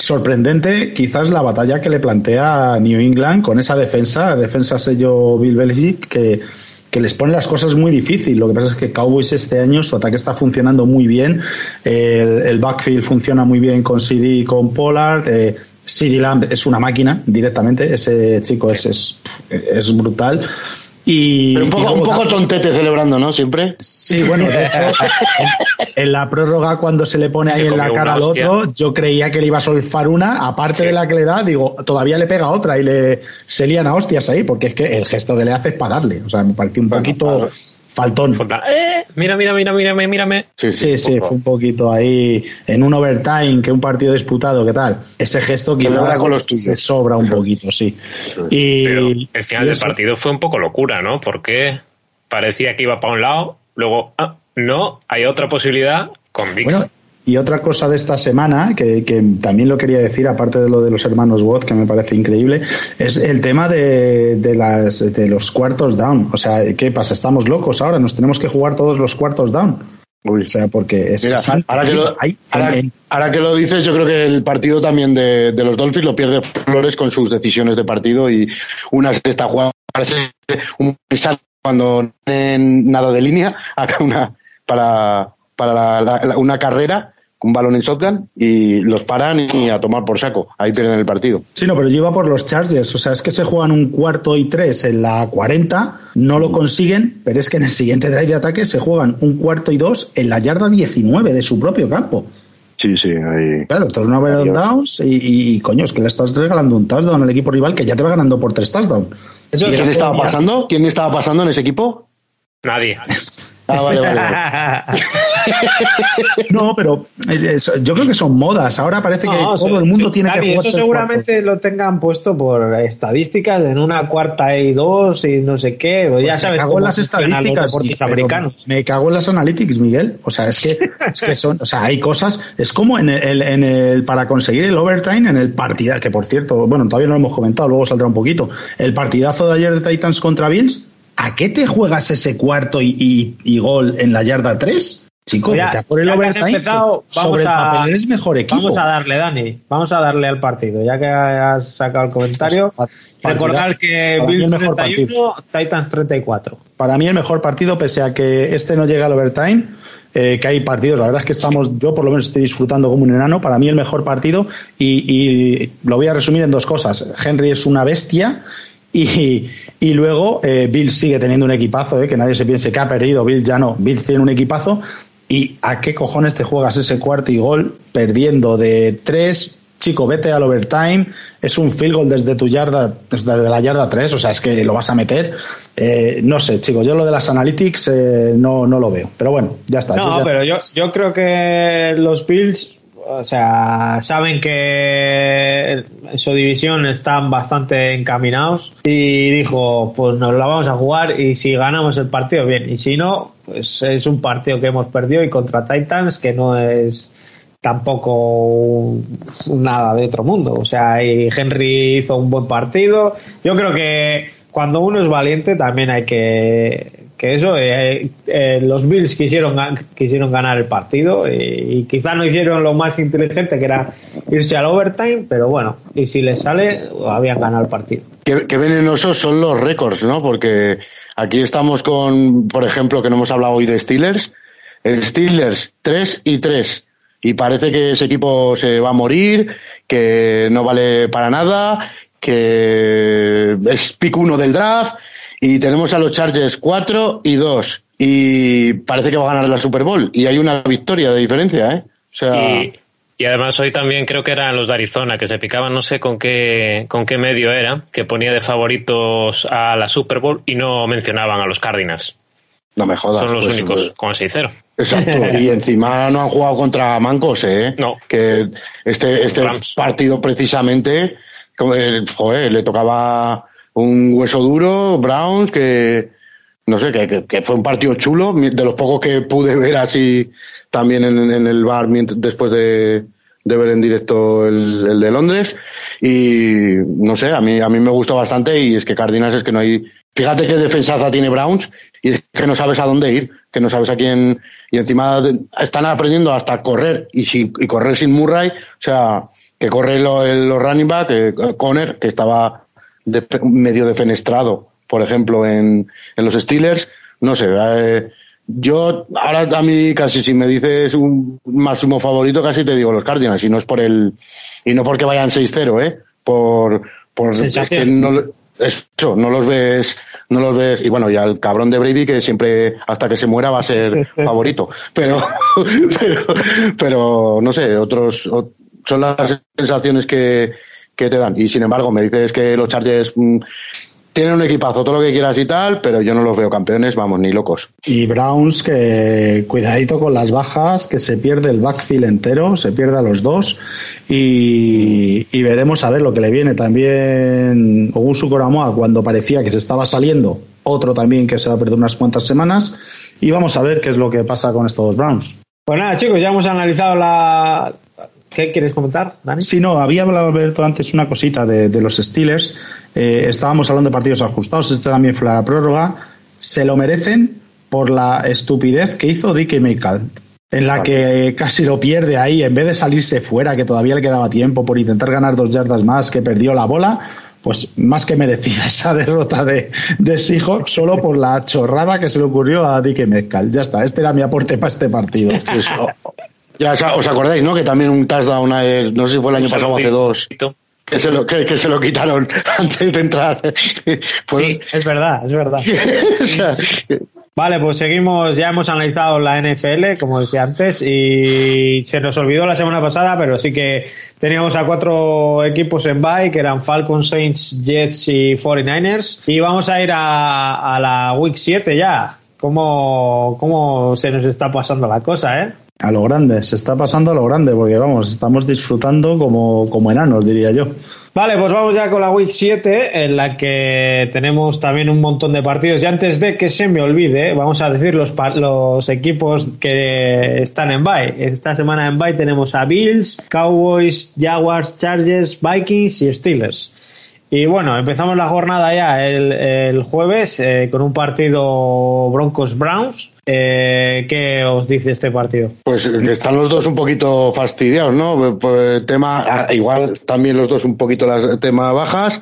sorprendente quizás la batalla que le plantea New England con esa defensa, defensa sello Bill Belichick, que, que les pone las cosas muy difíciles. Lo que pasa es que Cowboys este año su ataque está funcionando muy bien, el, backfield funciona muy bien con CD y con Pollard, eh, CD Lamb es una máquina directamente, ese chico es, es, es brutal. Y, Pero un poco, un poco tontete celebrando, ¿no? Siempre. Sí, bueno, de hecho, en, la prórroga cuando se le pone ahí Se en la cara al hostia. otro, yo creía que le iba a solfar una, aparte Sí. de la que le da, digo, todavía le pega otra y le se lían a hostias ahí, porque es que el gesto que le hace es para darle. O sea, me pareció un poquito claro. Faltón. Eh, mira, mira, mira, mírame, mírame. Sí, Sí, sí, fue un poquito ahí en un overtime, que un partido disputado, ¿qué tal? Ese gesto quizás con los se tuyos. sobra un poquito, sí. Y Pero el final y del partido fue un poco locura, ¿no? Porque parecía que iba para un lado, luego, ah, no, hay otra posibilidad con Dix. Bueno, y otra cosa de esta semana, que, que también lo quería decir, aparte de lo de los hermanos Watt, que me parece increíble, es el tema de, de, las, de los cuartos down. O sea, ¿qué pasa? ¿Estamos locos ahora? ¿Nos tenemos que jugar todos los cuartos down? Uy. O sea, porque es... Mira, ahora que, lo, ahora, que lo dices, yo creo que el partido también de, de los Dolphins lo pierde Flores con sus decisiones de partido y una se está jugando, parece un salto cuando no tienen nada de línea, acá una para, para la- la- una carrera, un balón en shotgun y los paran y a tomar por saco. Ahí pierden el partido. Sí, no, pero yo iba por los Chargers. O sea, es que se juegan un cuarto y tres en la 40, no lo consiguen, pero es que en el siguiente drive de ataque se juegan un cuarto y dos en la yarda 19 de su propio campo. Sí, sí, ahí. Claro, turnover on downs y, y, y, coño, es que le estás regalando un touchdown al equipo rival que ya te va ganando por tres touchdowns. ¿Quién es estaba pasando? ¿Quién estaba pasando en ese equipo? Nadie. Ah, vale, vale. vale. No, pero eh, yo creo que son modas. Ahora parece que No, todo el mundo tiene Dani, que jugar Eso seguramente lo tengan puesto por estadísticas en una cuarta y dos y no sé qué. pues ya Pues sabes me cago en las estadísticas los americanos. me cago en las analytics Miguel o sea es que es que son o sea hay cosas es como en el, en el para conseguir el overtime en el partidazo que por cierto bueno todavía no lo hemos comentado luego saldrá un poquito el partidazo de ayer de Titans contra Bills ¿a qué te juegas ese cuarto y, y- y gol en la yarda 3? Chico, Ya- a por el ya has overtime. empezado, que sobre vamos el a- papel eres mejor equipo. Vamos a darle, Dani, vamos a darle al partido. Ya que has sacado el comentario, Partidazo. recordar que Bills el mejor 31, Titans 34. Para mí el mejor partido, pese a que este no llega al overtime, eh, que hay partidos, la verdad es que estamos, yo por lo menos estoy disfrutando como un enano, para mí el mejor partido, y, y lo voy a resumir en dos cosas. Henry es una bestia. Y, y luego eh, Bills sigue teniendo un equipazo, eh, que nadie se piense que ha perdido, Bills ya no, Bills tiene un equipazo. ¿Y a qué cojones te juegas ese cuarto y gol perdiendo de tres? Chico, vete al overtime, es un field goal desde tu yarda, desde la yarda 3, o sea, es que lo vas a meter. Eh, no sé, chicos, yo lo de las analytics eh, no, no lo veo. Pero bueno, ya está. yo No, ya- pero yo, yo creo que los Bills, o sea, saben que en su división están bastante encaminados y dijo, pues nos la vamos a jugar y si ganamos el partido, bien, y si no, pues es un partido que hemos perdido y contra Titans que no es tampoco nada de otro mundo. O sea, y Henry hizo un buen partido. Yo creo que cuando uno es valiente también hay que que eso eh, eh, los Bills quisieron quisieron ganar el partido y, y quizá no hicieron lo más inteligente que era irse al overtime pero bueno y si les sale habían ganado el partido Qué, qué venenosos son los récords, ¿no? Porque aquí estamos con, por ejemplo, que no hemos hablado hoy de Steelers. El Steelers 3 y 3. Y parece que ese equipo se va a morir, que no vale para nada, que es pick 1 del draft. Y tenemos a los Chargers 4 y 2. Y parece que va a ganar la Super Bowl. Y hay una victoria de diferencia, ¿eh? O sea, Y, y además hoy también creo que eran los de Arizona que se picaban, no sé con qué, con qué medio era, que ponía de favoritos a la Super Bowl y no mencionaban a los Cardinals. no me jodas. Son los pues, únicos pues, con 6-0. Exacto, y encima no han jugado contra Mancos, ¿eh? No. Que este, este Rams. partido precisamente, eh, joder, le tocaba un hueso duro, Browns, que no sé, que, que- fue un partido chulo, de los pocos que pude ver así también en, en el bar después de, de ver en directo el, el de Londres. Y no sé, a mí, a mí me gustó bastante y es que Cardinals es que no hay. Fíjate qué defensaza tiene Browns y es que no sabes a dónde ir, que no sabes a quién. Y encima están aprendiendo hasta correr y, sin, y correr sin Murray, o sea, que corre el- los running back, que Conner, que estaba de- medio defenestrado, por ejemplo, en, en los Steelers. No sé, eh, yo, ahora a mí casi si me dices un máximo favorito, casi te digo los Cardinals, y no es por el, y no porque vayan 6-0, ¿eh? Por, por es que no, eso, no los ves, no los ves, y bueno, y al cabrón de Brady que siempre, hasta que se muera, va a ser favorito. Pero, pero, pero, no sé, otros, son las sensaciones que, que te dan. Y sin embargo, me dices que los Chargers mm, tienen un equipazo, todo lo que quieras y tal, pero yo no los veo campeones, vamos, ni locos. Y Browns, que cuidadito con las bajas, que se pierde el backfield entero, se pierde a los dos, y, veremos a ver lo que le viene. También Ogusu Koramoa, cuando parecía que se estaba saliendo, otro también que se va a perder unas cuantas semanas, y vamos a ver qué es lo que pasa con estos Browns. Pues nada, chicos, ya hemos analizado la, ¿Qué quieres comentar, Dani? Sí, no, había hablado Alberto antes una cosita de, los Steelers. Eh, estábamos hablando de partidos ajustados, este también fue la prórroga. Se lo merecen por la estupidez que hizo Dick Metcalf, en la que casi lo pierde ahí, en vez de salirse fuera, que todavía le quedaba tiempo por intentar ganar dos yardas más, que perdió la bola, pues más que merecida esa derrota de, de Seahawks solo por la chorrada que se le ocurrió a Dick Metcalf. Ya está, este era mi aporte para este partido. Ya os acordáis, ¿no? Que también un touchdown, no sé si fue el año pasado o hace dos. Que se, lo, que, se lo quitaron antes de entrar. sí, es verdad, es verdad. Vale, pues seguimos, ya hemos analizado la NFL, como decía antes, y se nos olvidó la semana pasada, pero sí que teníamos a cuatro equipos en bye, que eran Falcons, Saints, Jets y 49ers, y vamos a ir a, a la Week 7 ya. ¿Cómo, ¿Cómo se nos está pasando la cosa, eh? A lo grande, se está pasando a lo grande, porque vamos, estamos disfrutando como, como enanos, diría yo. Vale, pues vamos ya con la Week 7, en la que tenemos también un montón de partidos. Y antes de que se me olvide, vamos a decir los, los equipos que están en bye. Esta semana en bye tenemos a Bills, Cowboys, Jaguars, Chargers, Vikings y Steelers. Y bueno, empezamos la jornada ya el, jueves eh, con un partido Broncos-Browns. Eh, ¿Qué os dice este partido? Pues que están los dos un poquito fastidiados, ¿no? Por el tema, ah, igual también los dos un poquito las tema bajas.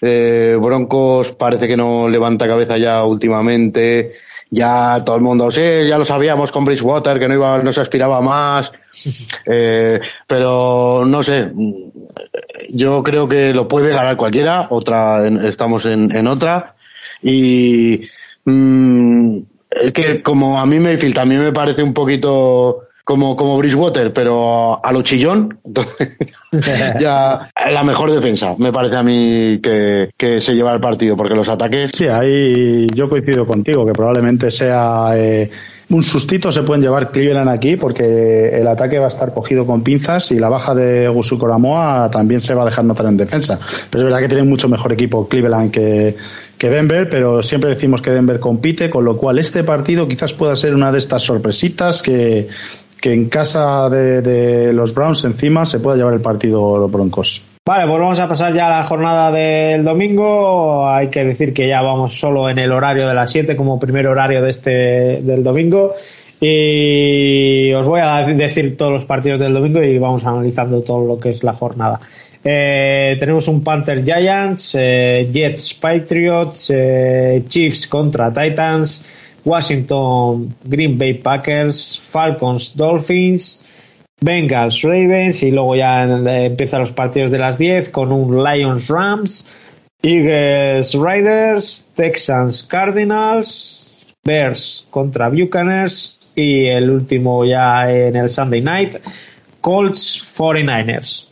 Eh, Broncos parece que no levanta cabeza ya últimamente. Ya todo el mundo, sí, ya lo sabíamos con Bridgewater, que no iba, no se aspiraba más. Eh, pero no sé, yo creo que lo puede ganar cualquiera, otra, estamos en, otra. Y mm, es que como a mí Mayfield también me parece un poquito como, como Bridgewater, pero a lo chillón, ya la mejor defensa, me parece a mí que, que, se lleva el partido, porque los ataques... Sí, ahí yo coincido contigo, que probablemente sea... Eh, un sustito se pueden llevar Cleveland aquí porque el ataque va a estar cogido con pinzas y la baja de Gusu Koramoa también se va a dejar notar en defensa. Pero es verdad que tiene mucho mejor equipo Cleveland que, Denver, pero siempre decimos que Denver compite, con lo cual este partido quizás pueda ser una de estas sorpresitas que, que en casa de, de los Browns encima se pueda llevar el partido los Broncos. Vale, pues vamos a pasar ya a la jornada del domingo. Hay que decir que ya vamos solo en el horario de las 7 como primer horario de este del domingo. Y os voy a decir todos los partidos del domingo y vamos analizando todo lo que es la jornada. Eh, tenemos un Panther Giants, eh, Jets Patriots, eh, Chiefs contra Titans, Washington Green Bay Packers, Falcons Dolphins, Bengals, Ravens y luego ya empiezan los partidos de las 10 con un Lions Rams, Eagles Riders, Texans Cardinals, Bears contra Buccaneers y el último ya en el Sunday Night, Colts 49ers.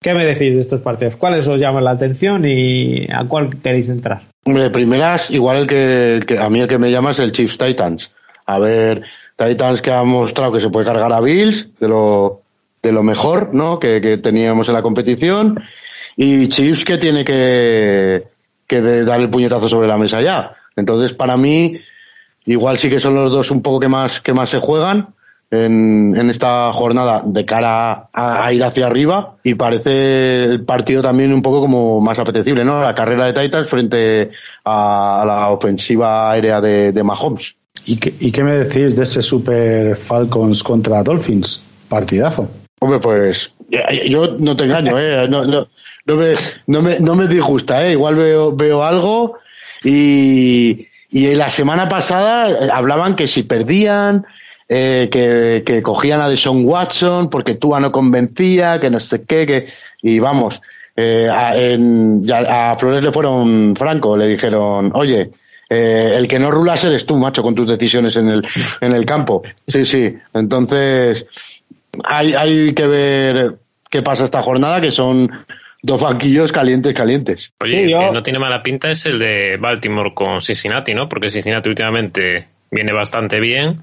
¿Qué me decís de estos partidos? ¿Cuáles os llaman la atención y a cuál queréis entrar? Hombre, primeras, igual que, que a mí el que me llama es el Chiefs Titans. A ver, Titans que ha mostrado que se puede cargar a Bills, de lo, de lo mejor ¿no? que, teníamos en la competición, y Chiefs que tiene que, que dar el puñetazo sobre la mesa ya. Entonces, para mí, igual sí que son los dos un poco que más, que más se juegan en, en esta jornada de cara a, ir hacia arriba y parece el partido también un poco como más apetecible, ¿no? La carrera de Titans frente a, la ofensiva aérea de Mahomes. ¿Y qué, ¿Y qué me decís de ese Super Falcons contra Dolphins? Partidazo. Hombre, pues yo no te engaño, ¿eh? No, no, no, me, no, me, no me disgusta, ¿eh? Igual veo, veo algo y, Y la semana pasada eh, hablaban que si perdían, eh, que, que, cogían a Deshaun Watson porque Tua no convencía, que no sé qué, que, y vamos, eh, a, en, a, Flores le fueron franco, le dijeron, oye, eh, el que no rulas eres tú, macho, con tus decisiones en el, en el campo. Sí, sí. Entonces, hay, hay que ver qué pasa esta jornada, que son dos banquillos calientes, calientes. Oye, el que no tiene mala pinta es el de Baltimore con Cincinnati, ¿no? Porque Cincinnati últimamente viene bastante bien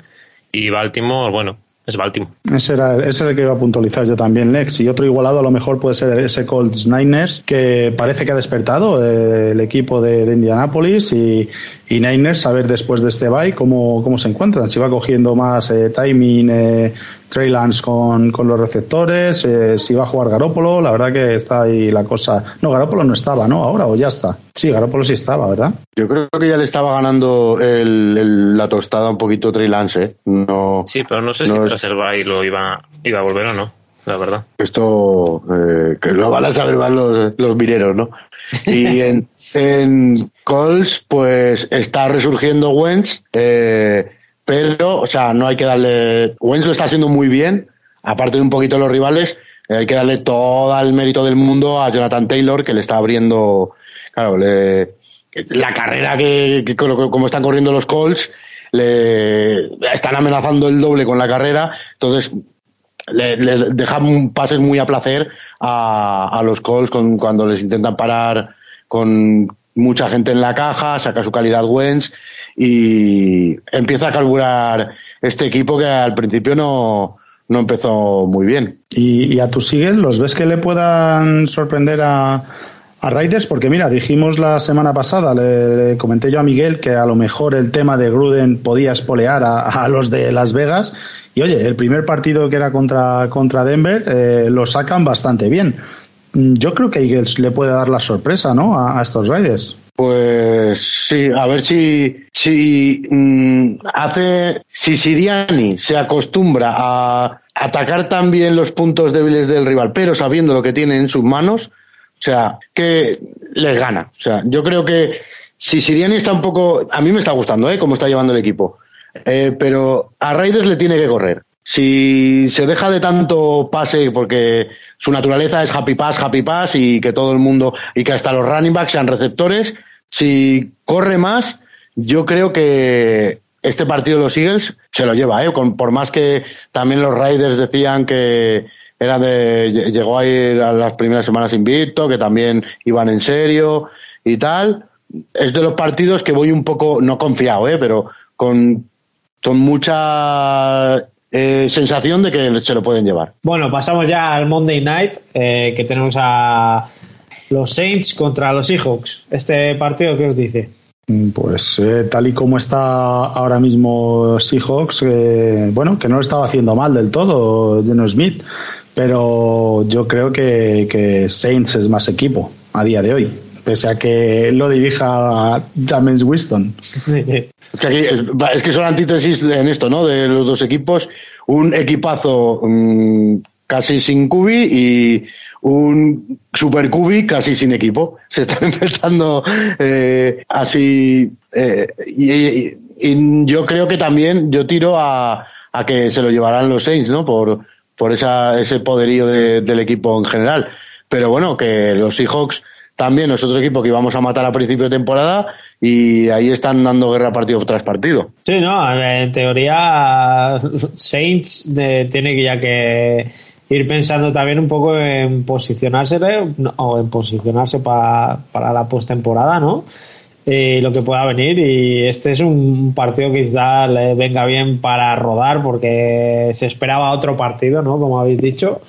y Baltimore, bueno, es Baltimore. Ese era ese el que iba a puntualizar yo también, Lex. Y otro igualado a lo mejor puede ser ese Colts Niners, que parece que ha despertado eh, el equipo de, de Indianapolis y, y, Niners a ver después de este bye cómo, cómo se encuentran. Si va cogiendo más eh, timing eh, Trey con, con los receptores, eh, si va a jugar Garópolo, la verdad que está ahí la cosa. No, Garópolo no estaba, ¿no? Ahora o ya está. Sí, Garópolo sí estaba, ¿verdad? Yo creo que ya le estaba ganando el, el, la tostada un poquito Trey Lance, ¿eh? No, sí, pero no sé no si es... tras el bye lo iba, iba a volver o no, la verdad. Esto, eh, que lo van a saber más los, los mineros, ¿no? Y en, en Colts, pues está resurgiendo Wentz, eh, pero, o sea, no hay que darle. Wentz lo está haciendo muy bien, aparte de un poquito los rivales, hay que darle todo el mérito del mundo a Jonathan Taylor, que le está abriendo, claro, le, la carrera que, como están corriendo los Colts, le están amenazando el doble con la carrera, entonces le, le dejan pases muy a placer a, a los Colts con, cuando les intentan parar con mucha gente en la caja, saca su calidad Wentz y empieza a carburar este equipo que al principio no, no empezó muy bien. ¿Y, y a tus Eagles los ves que le puedan sorprender a, a Raiders? Porque mira, dijimos la semana pasada, le, le, comenté yo a Miguel que a lo mejor el tema de Gruden podía espolear a, los de Las Vegas. Y oye, el primer partido que era contra, contra Denver eh, lo sacan bastante bien. Yo creo que Eagles le puede dar la sorpresa, ¿no? A, a estos Raiders. Pues sí, a ver si, si mmm, hace, si Siriani se acostumbra a atacar también los puntos débiles del rival, pero sabiendo lo que tiene en sus manos, o sea, que les gana. O sea, yo creo que si Siriani está un poco, a mí me está gustando, ¿eh? Cómo está llevando el equipo. Eh, pero a Raiders le tiene que correr. Si se deja de tanto pase, porque su naturaleza es happy pass, happy pass, y que todo el mundo, y que hasta los running backs sean receptores, si corre más, yo creo que este partido de los Eagles se lo lleva, ¿eh? Por más que también los Raiders decían que era de, llegó a ir a las primeras semanas invicto, que también iban en serio y tal. Es de los partidos que voy un poco, no confiado, ¿eh? Pero con, con mucha eh, sensación de que se lo pueden llevar. Bueno, pasamos ya al Monday Night, eh, que tenemos a los Saints contra los Seahawks. ¿Este partido qué os dice? Pues eh, tal y como está ahora mismo Seahawks, eh, bueno, que no lo estaba haciendo mal del todo, Geno Smith, pero yo creo que, que, Saints es más equipo a día de hoy, pese a que lo dirija James Winston. Es, que aquí, es, que son antítesis en esto, ¿no? De los dos equipos, un equipazo mmm, casi sin cubi y un Super Cubi casi sin equipo. Se están enfrentando eh, así. Eh, y, y, y, yo creo que también yo tiro a, a, que se lo llevarán los Saints, ¿no? Por, por esa, ese poderío de, del equipo en general. Pero bueno, que los Seahawks también es otro equipo que íbamos a matar a principio de temporada y ahí están dando guerra partido tras partido. Sí, no, en teoría Saints de, tiene ya que ir pensando también un poco en posicionarse o en posicionarse para, para la postemporada, ¿no? Y lo que pueda venir y este es un partido que quizá le venga bien para rodar porque se esperaba otro partido, ¿no? Como habéis dicho.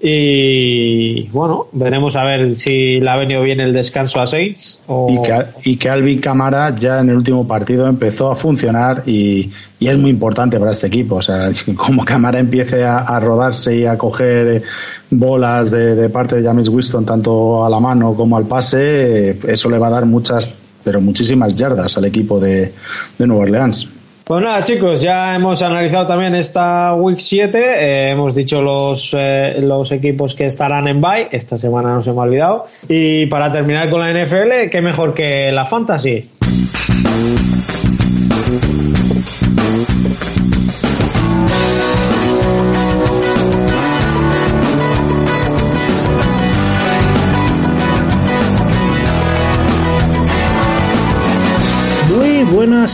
Y bueno, veremos a ver si le ha venido bien el descanso a Saints. O... Y, que, y que Alvin Camara ya en el último partido empezó a funcionar y, y, es muy importante para este equipo. O sea, como Camara empiece a, a rodarse y a coger bolas de, de, parte de James Winston, tanto a la mano como al pase, eso le va a dar muchas, pero muchísimas yardas al equipo de, de Nueva Orleans. Pues nada, chicos, ya hemos analizado también esta Week 7. Eh, hemos dicho los, eh, los equipos que estarán en bye. Esta semana no se me ha olvidado. Y para terminar con la NFL, qué mejor que la Fantasy.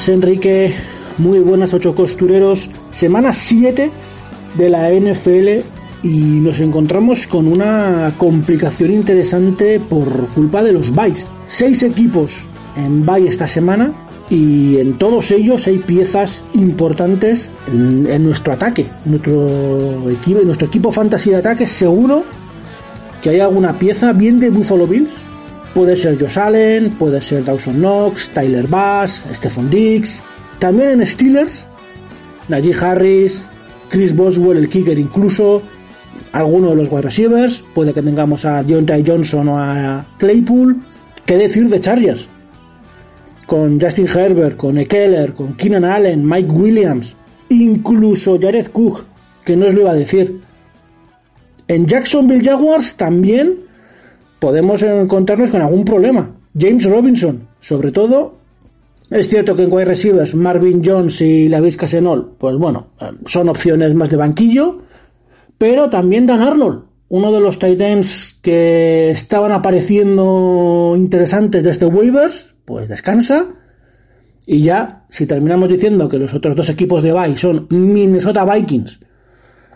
Enrique. Muy buenas, ocho costureros. Semana 7 de la NFL y nos encontramos con una complicación interesante por culpa de los buys. Seis equipos en buy esta semana y en todos ellos hay piezas importantes en, nuestro ataque. Nuestro equipo, nuestro equipo fantasy de ataque seguro que hay alguna pieza bien de Buffalo Bills. Puede ser Josh Allen, puede ser Dawson Knox, Tyler Bass, Stephon Diggs. También en Steelers, Najee Harris, Chris Boswell, el kicker incluso, alguno de los wide receivers, puede que tengamos a Ty Johnson o a Claypool. ¿Qué decir de Chargers? Con Justin Herbert, con Ekeler, con Keenan Allen, Mike Williams, incluso Jared Cook, que no os lo iba a decir. En Jacksonville Jaguars también podemos encontrarnos con algún problema. James Robinson, sobre todo, es cierto que en wide receivers Marvin Jones y Lavis Casenol, pues bueno, son opciones más de banquillo, pero también Dan Arnold, uno de los Titans que estaban apareciendo interesantes de este waivers, pues descansa. Y ya, si terminamos diciendo que los otros dos equipos de Bay son Minnesota Vikings,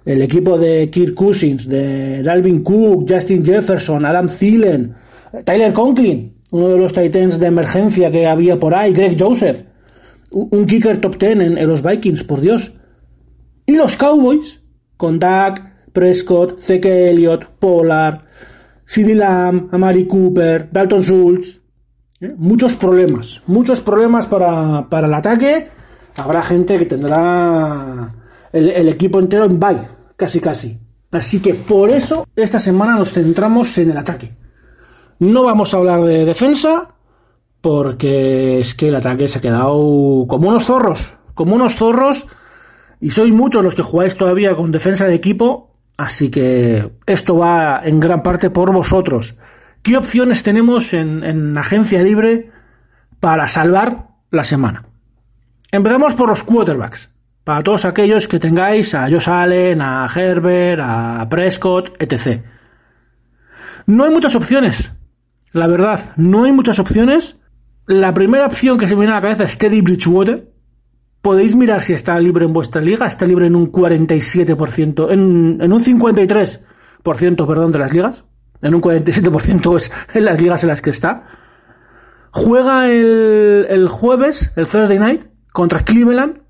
el equipo de Kirk Cousins, de Dalvin Cook, Justin Jefferson, Adam Thielen, Tyler Conklin, uno de los Titans de emergencia que había por ahí, Greg Joseph, un kicker top ten en, en los Vikings, por Dios. Y los Cowboys, con Dak, Prescott, Zeke Elliott, Pollard, CeeDee Lamb, Amari Cooper, Dalton Schultz. ¿eh? Muchos problemas, muchos problemas para, el ataque. Habrá gente que tendrá el, equipo entero en bye, casi casi. Así que por eso esta semana nos centramos en el ataque. No vamos a hablar de defensa, porque es que el ataque se ha quedado como unos zorros, como unos zorros y sois muchos los que jugáis todavía con defensa de equipo, así que esto va en gran parte por vosotros. ¿Qué opciones tenemos en, agencia libre para salvar la semana? Empezamos por los quarterbacks. Para todos aquellos que tengáis a Josh Allen, a Herbert, a Prescott, etc. No hay muchas opciones. La verdad, no hay muchas opciones. La primera opción que se me viene a la cabeza es Teddy Bridgewater, podéis mirar si está libre en vuestra liga. Está libre en un 47%, en, en un 53%, perdón, de las ligas. En un 47% es en las ligas en las que está. Juega el, el jueves, el Thursday night, contra Cleveland.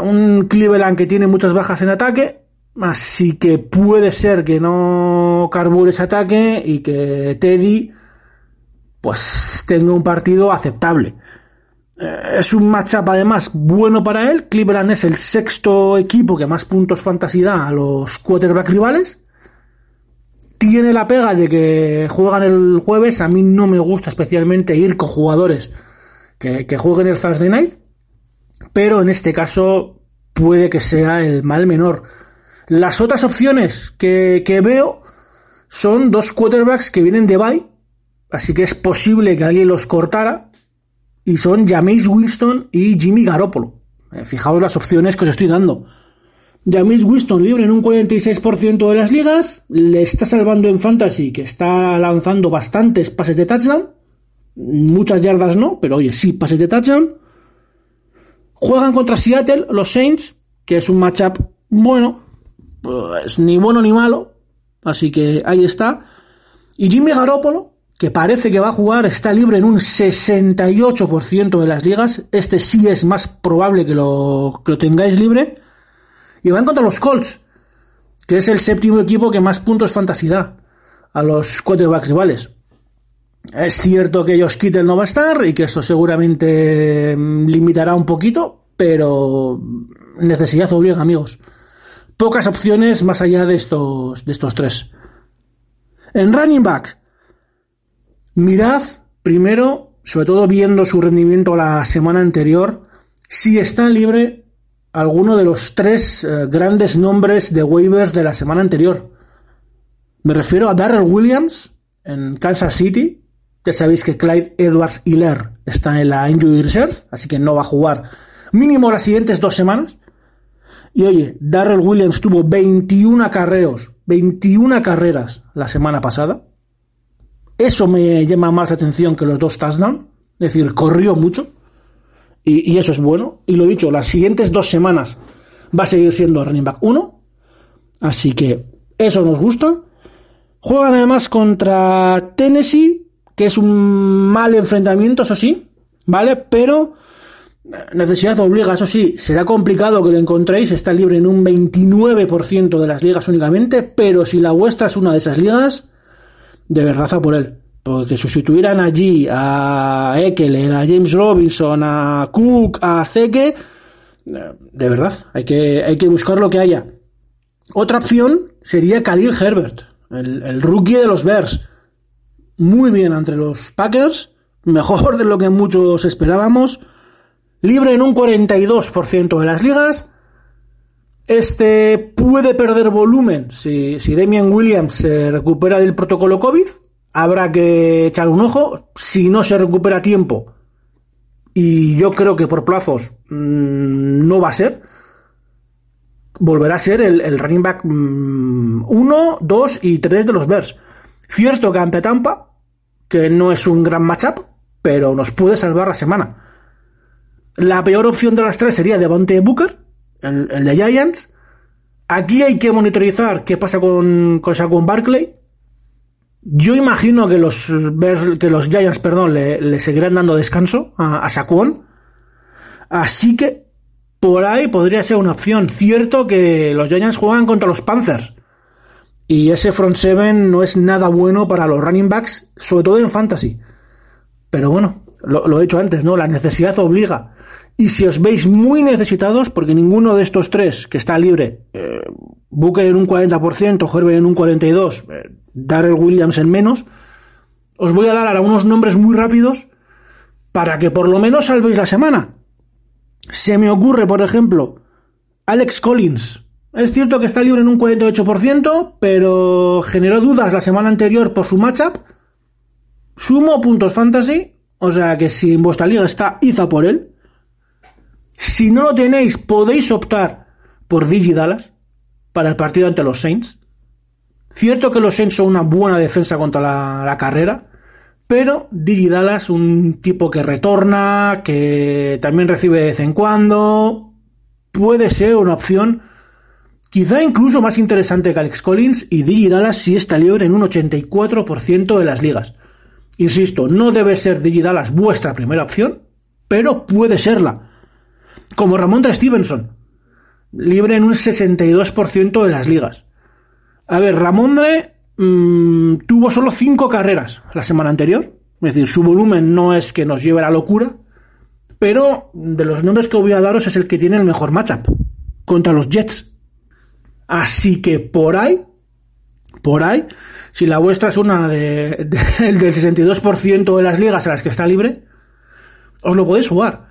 Un Cleveland que tiene muchas bajas en ataque. Así que puede ser que no carbure ese ataque y que Teddy pues tenga un partido aceptable. Eh, es un matchup además bueno para él. Cleveland es el sexto equipo que más puntos fantasy da a los quarterback rivales. Tiene la pega de que juegan el jueves. A mí no me gusta especialmente ir con jugadores que, jueguen el Thursday night. Pero en este caso puede que sea el mal menor. Las otras opciones que, que veo son dos quarterbacks que vienen de bye. Así que es posible que alguien los cortara y son James Winston y Jimmy Garoppolo. Eh, fijaos las opciones que os estoy dando. James Winston libre en un 46% de las ligas, le está salvando en fantasy, que está lanzando bastantes pases de touchdown, muchas yardas no, pero oye, sí pases de touchdown. Juegan contra Seattle los Saints, que es un matchup bueno, pues ni bueno ni malo, así que ahí está. Y Jimmy Garoppolo, que parece que va a jugar, está libre en un 68% de las ligas. Este sí es más probable que lo, que lo tengáis libre. Y van contra los Colts, que es el séptimo equipo que más puntos fantasy da a los quarterbacks rivales. Es cierto que Josh Kittle no va a estar y que eso seguramente mm, limitará un poquito, pero necesidad obliga, amigos. Pocas opciones más allá de estos, de estos tres. En running back, Mirad primero, sobre todo viendo su rendimiento la semana anterior, si está libre alguno de los tres eh, grandes nombres de waivers de la semana anterior. Me refiero a Darrell Williams en Kansas City, que sabéis que Clyde Edwards Hiller está en la injury reserve, así que no va a jugar mínimo las siguientes dos semanas. Y oye, Darrell Williams tuvo 21 acarreos, 21 carreras la semana pasada. Eso me llama más atención que los dos touchdowns. Es decir, corrió mucho. Y, eso es bueno. Y lo dicho, las siguientes dos semanas va a seguir siendo running back 1. Así que eso nos gusta. Juegan además contra Tennessee, que es un mal enfrentamiento, eso sí, ¿vale? Pero necesidad obliga, eso sí, será complicado que lo encontréis, está libre en un 29% de las ligas únicamente, pero si la vuestra es una de esas ligas, de verdad a por él. Porque sustituirán allí a Eckler, a James Robinson, a Cook, a Zeke, de verdad, hay que, hay que buscar lo que haya. Otra opción sería Khalil Herbert, el rookie de los Bears. Muy bien entre los Packers, mejor de lo que muchos esperábamos libre en un 42% de las ligas. Este puede perder volumen si, si Damian Williams se recupera del protocolo COVID. Habrá que echar un ojo. Si no se recupera a tiempo, y yo creo que por plazos mm, no va a ser, volverá a ser el, running back 1, mm, 2 y 3 de los Bears. Cierto que ante Tampa, que no es un gran matchup, pero nos puede salvar la semana. La peor opción de las tres sería Devontae Booker, el, de Giants. Aquí hay que monitorizar qué pasa con, con Saquon Barkley. Yo imagino que los, que los Giants perdón, le, seguirán dando descanso a, a Saquon. Así que por ahí podría ser una opción. Cierto que los Giants juegan contra los Panthers. Y ese front seven no es nada bueno para los running backs, sobre todo en fantasy. Pero bueno, lo, he dicho antes, ¿no? La necesidad obliga. Y si os veis muy necesitados, porque ninguno de estos tres que está libre, eh, Booker en un 40%, Herbert en un 42%, eh, Darrell Williams en menos, os voy a dar ahora unos nombres muy rápidos para que por lo menos salvéis la semana. Se me ocurre, por ejemplo, Alex Collins. Es cierto que está libre en un 48%, pero generó dudas la semana anterior por su matchup. Sumo puntos fantasy o sea que si en vuestra liga está, Iza por él. Si no lo tenéis, podéis optar por Digi Dallas para el partido ante los Saints. Cierto que los Saints son una buena defensa contra la, carrera, pero Digi Dallas, un tipo que retorna, que también recibe de vez en cuando, puede ser una opción quizá incluso más interesante que Alex Collins y Digi Dallas si está libre en un 84% de las ligas. Insisto, no debe ser Digidalas vuestra primera opción, pero puede serla. Como Ramón Stevenson, libre en un 62% de las ligas. A ver, Ramondre mmm, tuvo solo 5 carreras la semana anterior, es decir, su volumen no es que nos lleve a la locura, pero de los nombres que voy a daros es el que tiene el mejor matchup contra los Jets. Así que por ahí, por ahí, si la vuestra es una de, del 62% de las ligas a las que está libre, os lo podéis jugar.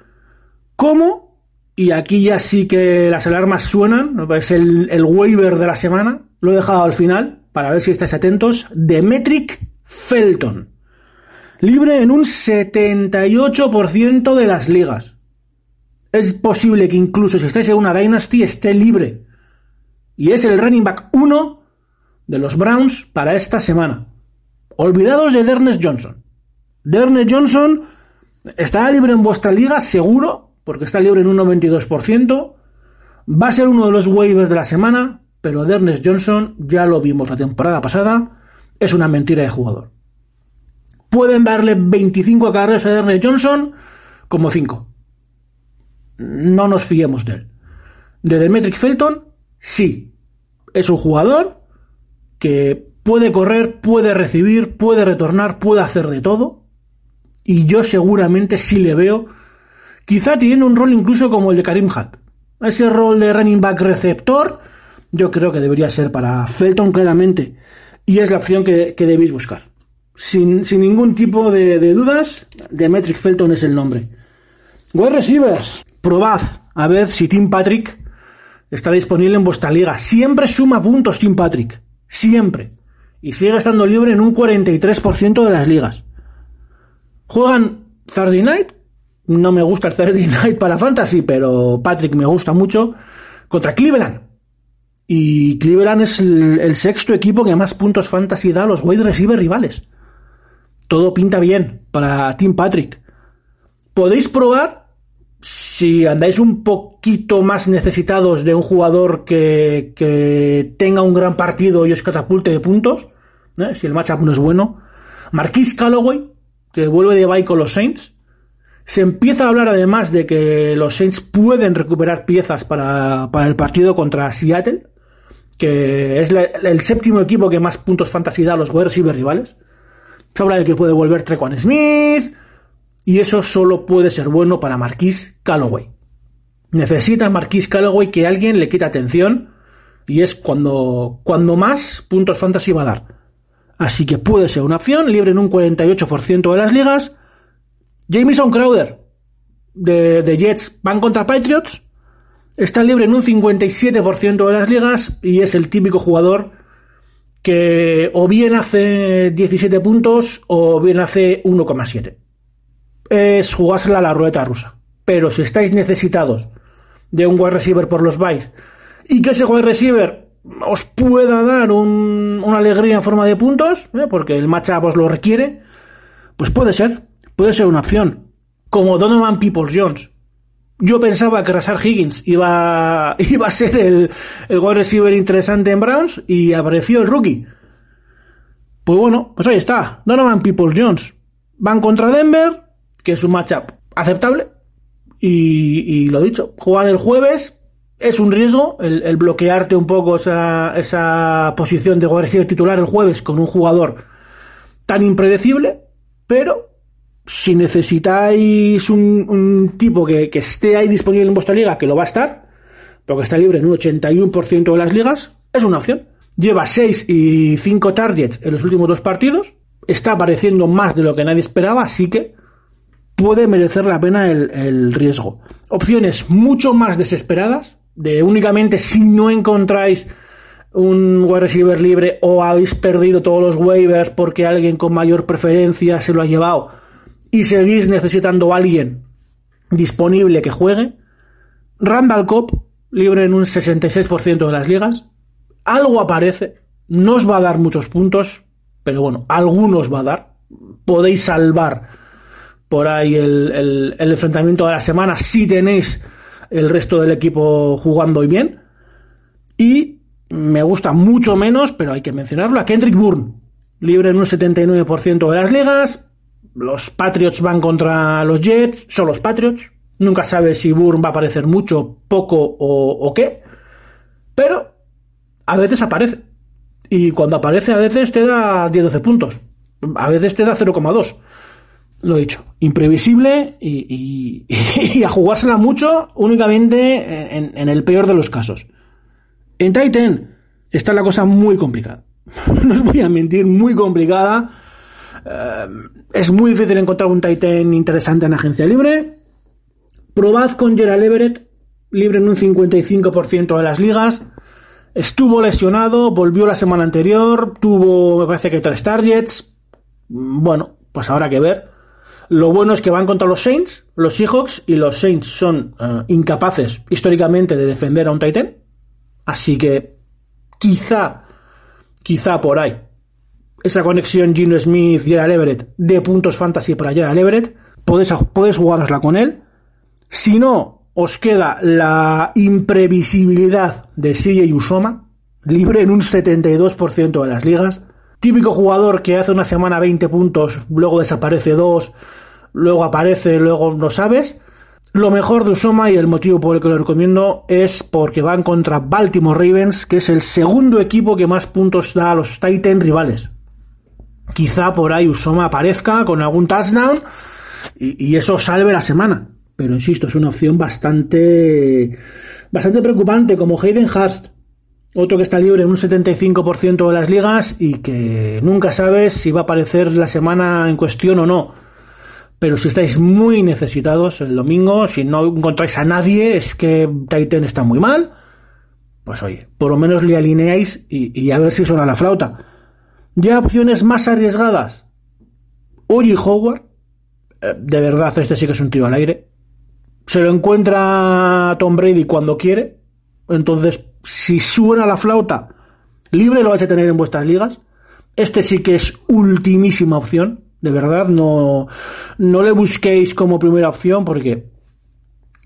¿Cómo? Y aquí ya sí que las alarmas suenan, es el, el waiver de la semana, lo he dejado al final para ver si estáis atentos, Demetric Felton. Libre en un 78% de las ligas. Es posible que incluso si estáis en una Dynasty esté libre. Y es el running back 1 de los Browns para esta semana. Olvidados de Dernes Johnson. Dernes Johnson está libre en vuestra liga, seguro, porque está libre en un 92%. Va a ser uno de los waivers de la semana, pero Dernes Johnson, ya lo vimos la temporada pasada, es una mentira de jugador. Pueden darle 25 carreras a Dernes Johnson como 5. No nos fiemos de él. De Demetric Felton, sí. Es un jugador que puede correr, puede recibir, puede retornar, puede hacer de todo. Y yo seguramente sí le veo, quizá tiene un rol incluso como el de Karim Hunt. Ese rol de running back receptor, yo creo que debería ser para Felton claramente. Y es la opción que, debéis buscar. Sin, ningún tipo de, de dudas, Demetric Felton es el nombre. Wide receivers, probad a ver si Tim Patrick está disponible en vuestra liga. Siempre suma puntos Tim Patrick. Siempre. Y sigue estando libre en un 43% de las ligas. Juegan Thursday Night. No me gusta el Thursday Night para Fantasy, pero Patrick me gusta mucho. Contra Cleveland. Y Cleveland es el, sexto equipo que más puntos fantasy da a los wide receiver rivales. Todo pinta bien para Tim Patrick. Podéis probar si andáis un poquito más necesitados de un jugador que, que tenga un gran partido y os catapulte de puntos, ¿eh? si el matchup no es bueno, Marquis Calloway, que vuelve de bye con los Saints, se empieza a hablar además de que los Saints pueden recuperar piezas para, para el partido contra Seattle, que es el séptimo equipo que más puntos fantasy da a los wide rivales. Se habla de que puede volver Trequan Smith, y eso solo puede ser bueno para Marquis Calloway. Necesita Marquis Calloway que alguien le quite atención y es cuando, cuando más puntos fantasy va a dar. Así que puede ser una opción, libre en un 48% de las ligas. Jameson Crowder de, de Jets van contra Patriots. Está libre en un 57% de las ligas y es el típico jugador que o bien hace 17 puntos o bien hace 1,7 es jugársela a la rueda rusa. Pero si estáis necesitados de un wide receiver por los bytes y que ese wide receiver os pueda dar una alegría en forma de puntos, ¿eh? porque el matchup os lo requiere, pues puede ser, puede ser una opción. Como Donovan Peoples Jones. Yo pensaba que Rasar Higgins iba, iba a ser el, el wide receiver interesante en Browns y apareció el rookie. Pues bueno, pues ahí está. Donovan Peoples Jones. Van contra Denver, que es un matchup aceptable. Y, lo dicho, jugar el jueves es un riesgo el, bloquearte un poco esa, esa posición de jugador titular el jueves con un jugador tan impredecible, pero si necesitáis un, tipo que, que, esté ahí disponible en vuestra liga, que lo va a estar, porque está libre en un 81% de las ligas, es una opción. Lleva 6 y 5 targets en los últimos dos partidos, está apareciendo más de lo que nadie esperaba, así que puede merecer la pena el, riesgo. Opciones mucho más desesperadas, de únicamente si no encontráis un wide receiver libre o habéis perdido todos los waivers porque alguien con mayor preferencia se lo ha llevado y seguís necesitando a alguien disponible que juegue. Randall Cobb, libre en un 66% de las ligas. Algo aparece, no os va a dar muchos puntos, pero bueno, algunos va a dar. Podéis salvar por ahí el, enfrentamiento de la semana si tenéis el resto del equipo jugando hoy bien. Y me gusta mucho menos, pero hay que mencionarlo, a Kendrick Bourne, libre en un 79% de las ligas. Los Patriots van contra los Jets, son los Patriots. Nunca sabes si Bourne va a aparecer mucho, poco o, o qué. Pero a veces aparece. Y cuando aparece a veces te da 10-12 puntos. A veces te da 0,2 lo he dicho, imprevisible y, a jugársela mucho únicamente en, el peor de los casos. En Titan está la cosa muy complicada. No os voy a mentir, muy complicada. Eh, es muy difícil encontrar un Titan interesante en agencia libre. Probad con Gerald Everett, libre en un 55% de las ligas. Estuvo lesionado, volvió la semana anterior, tuvo, me parece que tres targets. Bueno, pues habrá que ver. Lo bueno es que van contra los Saints, los Seahawks, y los Saints son eh, incapaces históricamente de defender a un Titan. Así que quizá, quizá por ahí, esa conexión Gino Smith, Gerald Everett, de puntos fantasy para Gerald Everett, podéis, podéis jugárosla con él. Si no, os queda la imprevisibilidad de CJ Usoma, libre en un 72% de las ligas. Típico jugador que hace una semana 20 puntos, luego desaparece dos, luego aparece, luego no sabes. Lo mejor de Usoma y el motivo por el que lo recomiendo es porque van contra Baltimore Ravens, que es el segundo equipo que más puntos da a los Titans rivales. Quizá por ahí Usoma aparezca con algún touchdown y, y eso salve la semana. Pero insisto, es una opción bastante, bastante preocupante, como Hayden Hurst, otro que está libre en un 75% de las ligas y que nunca sabes si va a aparecer la semana en cuestión o no. Pero si estáis muy necesitados el domingo, si no encontráis a nadie, es que Titan está muy mal. Pues oye, por lo menos le alineáis y, a ver si suena la flauta. Ya opciones más arriesgadas. Uri Howard. Eh, de verdad, este sí que es un tiro al aire. Se lo encuentra Tom Brady cuando quiere. Entonces si suena la flauta, libre lo vais a tener en vuestras ligas. Este sí que es ultimísima opción, de verdad, no, no le busquéis como primera opción porque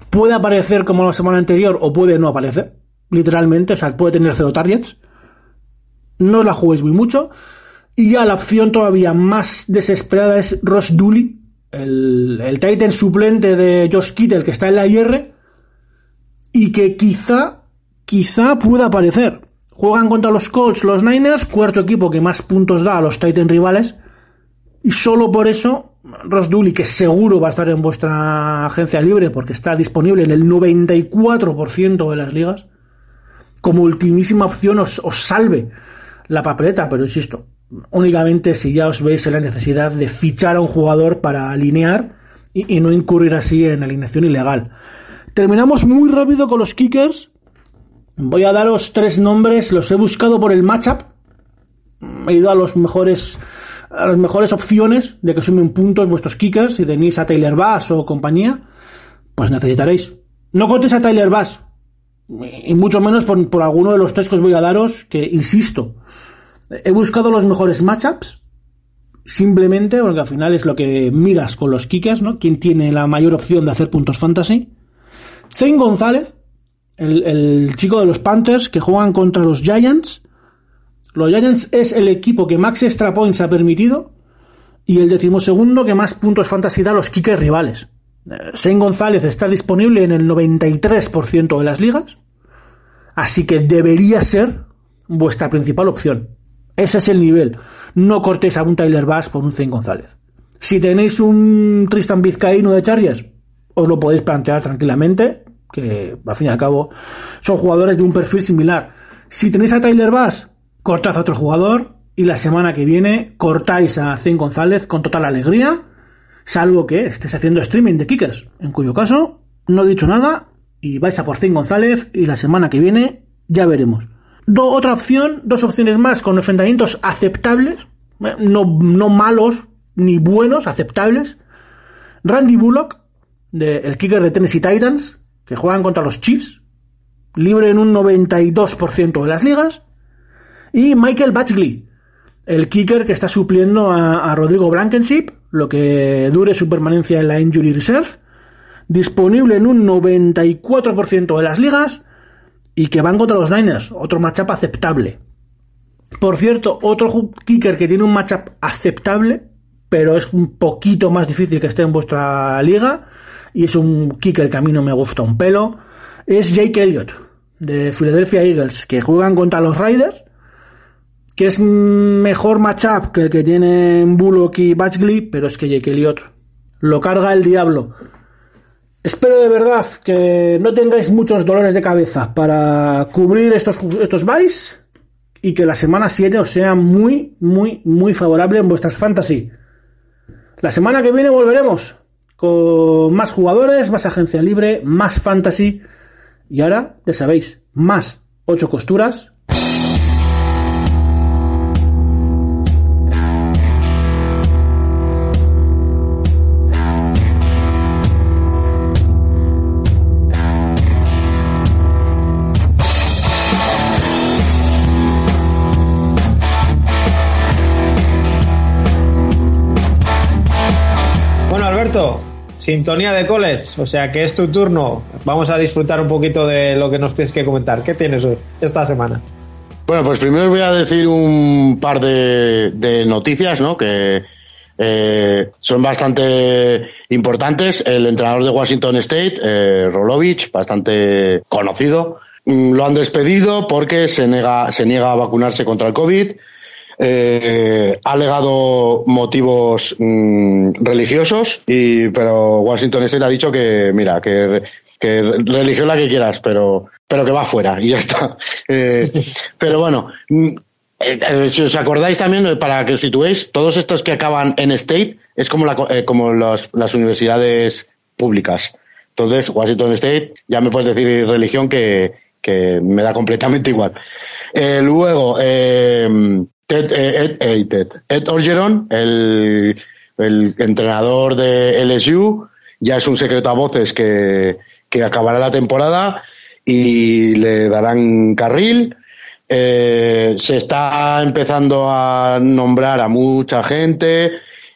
Puede aparecer como la semana anterior o puede no aparecer, literalmente, o sea, puede tener cero targets. No la juguéis muy mucho. Y ya la opción todavía más desesperada es Ross Dooley, el, el Titan suplente de Josh Kittle que está en la IR y que quizá, quizá pueda aparecer. Juegan contra los Colts, los Niners, cuarto equipo que más puntos da a los Titans rivales. Y solo por eso, Ross Dooley, que seguro va a estar en vuestra agencia libre porque está disponible en el 94% de las ligas, como ultimísima opción os, os salve la papeleta, pero insisto, únicamente si ya os veis en la necesidad de fichar a un jugador para alinear y, y no incurrir así en alineación ilegal. Terminamos muy rápido con los kickers Voy a daros tres nombres, los he buscado por el matchup. He ido a los mejores a las mejores opciones de que sumen puntos vuestros kickers, si tenéis a Taylor Bass o compañía, pues necesitaréis. No contéis a Tyler Bass, y mucho menos por, por, alguno de los tres que os voy a daros, que insisto, he buscado los mejores matchups, simplemente porque al final es lo que miras con los kickers, ¿no? Quién tiene la mayor opción de hacer puntos fantasy. Zane González, el, chico de los Panthers que juegan contra los Giants. Los Giants es el equipo que más extra points ha permitido y el decimosegundo que más puntos fantasy da los kickers rivales. Shane González está disponible en el 93% de las ligas, así que debería ser vuestra principal opción. Ese es el nivel. No cortéis a un Tyler Bass por un Zane González. Si tenéis un Tristan Vizcaíno de Chargers, os lo podéis plantear tranquilamente que al fin y al cabo son jugadores de un perfil similar. Si tenéis a Tyler Bass, cortad a otro jugador y la semana que viene cortáis a Zen González con total alegría, salvo que estéis haciendo streaming de kickers, en cuyo caso no he dicho nada y vais a por Zen González y la semana que viene ya veremos. otra opción, dos opciones más con enfrentamientos aceptables, eh, no, no malos ni buenos, aceptables. Randy Bullock, el kicker de Tennessee Titans, que juegan contra los Chiefs, libre en un 92% de las ligas, y Michael Batchley, el kicker que está supliendo a, Rodrigo Blankenship, lo que dure su permanencia en la Injury Reserve, disponible en un 94% de las ligas y que van contra los Niners, otro matchup aceptable. Por cierto, otro kicker que tiene un matchup aceptable, pero es un poquito más difícil que esté en vuestra liga, y es un kicker que a mí no me gusta un pelo, es Jake Elliott, de Philadelphia Eagles, que juegan contra los Raiders, que es mejor matchup que el que tienen Bullock y Batchley, pero es que Jake Elliott lo carga el diablo. Espero de verdad que no tengáis muchos dolores de cabeza para cubrir estos, estos buys y que la semana 7 os sea muy, muy, muy favorable en vuestras fantasy. La semana que viene volveremos con más jugadores, más agencia libre, más fantasy. Y ahora, ya sabéis, más ocho costuras Sintonía de college, o sea que es tu turno. Vamos a disfrutar un poquito de lo que nos tienes que comentar. ¿Qué tienes hoy, esta semana? Bueno, pues primero voy a decir un par de, noticias, ¿no? Que eh, son bastante importantes. El entrenador de Washington State, eh, Rolovich, bastante conocido, mm, lo han despedido porque se se niega a vacunarse contra el COVID eh, ha alegado motivos mm, religiosos, y, pero Washington State ha dicho que, mira, que, que religión la que quieras, pero, pero que va fuera y ya está. Eh, pero bueno, mm, eh, si os acordáis también, para que os situéis, todos estos que acaban en State es como, la, eh, como las universidades públicas. Entonces, Washington State, ya me puedes decir religión que, que me da completamente igual. Eh, luego, eh, Eh, Ed, Ed, Orgeron, el, el, entrenador de LSU, ya es un secreto a voces que, que acabará la temporada y le darán carril. Eh, se está empezando a nombrar a mucha gente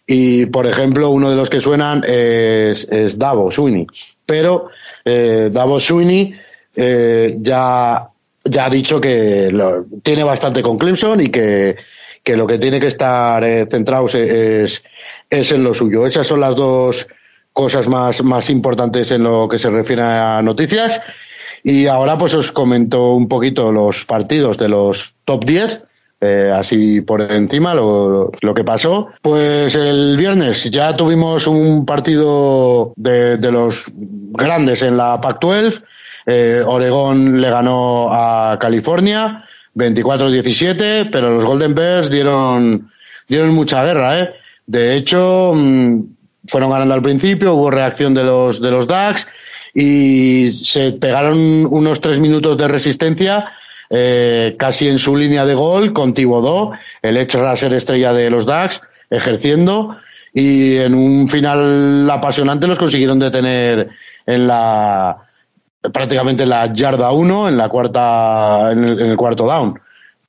Y, por ejemplo, uno de los que suenan es, Davos Sweeney. Pero eh, Davos Sweeney ya, ya ha dicho que lo, tiene bastante con Clemson y que, que lo que tiene que estar eh, centrado es, es en lo suyo. Esas son las dos cosas más, más importantes en lo que se refiere a noticias. Y ahora pues os comento un poquito los partidos de los top 10. Eh, así por encima lo, lo, que pasó. Pues el viernes ya tuvimos un partido de, de los grandes en la Pac-12. Eh, Oregón le ganó a California 24-17, pero los Golden Bears dieron, dieron mucha guerra. ¿eh? De hecho, mm, fueron ganando al principio, hubo reacción de los, de los Ducks y se pegaron unos tres minutos de resistencia eh, casi en su línea de gol con Tibodó, el ex ser estrella de los Ducks, ejerciendo y en un final apasionante los consiguieron detener en la prácticamente en la yarda 1 en la cuarta en el, cuarto down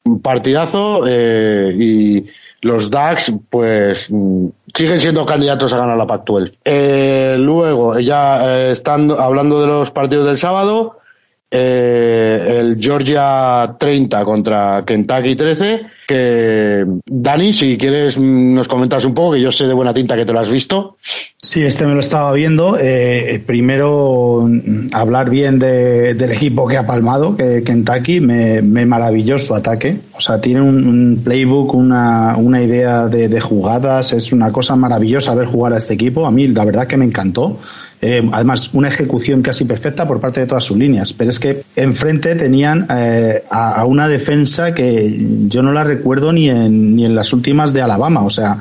un partidazo eh, y los DAX pues mm, siguen siendo candidatos a ganar la Pac-12. Eh, luego, ya eh, estando hablando de los partidos del sábado, eh, el Georgia 30 contra Kentucky 13, que Dani, si quieres nos comentas un poco, que yo sé de buena tinta que te lo has visto. Sí, este me lo estaba viendo. Eh, primero, hablar bien de, del equipo que ha palmado, que Kentucky, me, me maravilló su ataque. O sea, tiene un, playbook, una, una idea de, de, jugadas, es una cosa maravillosa ver jugar a este equipo. A mí, la verdad que me encantó. Eh, además, una ejecución casi perfecta por parte de todas sus líneas. Pero es que enfrente tenían eh, a, una defensa que yo no la recuerdo ni en, ni en las últimas de Alabama. O sea,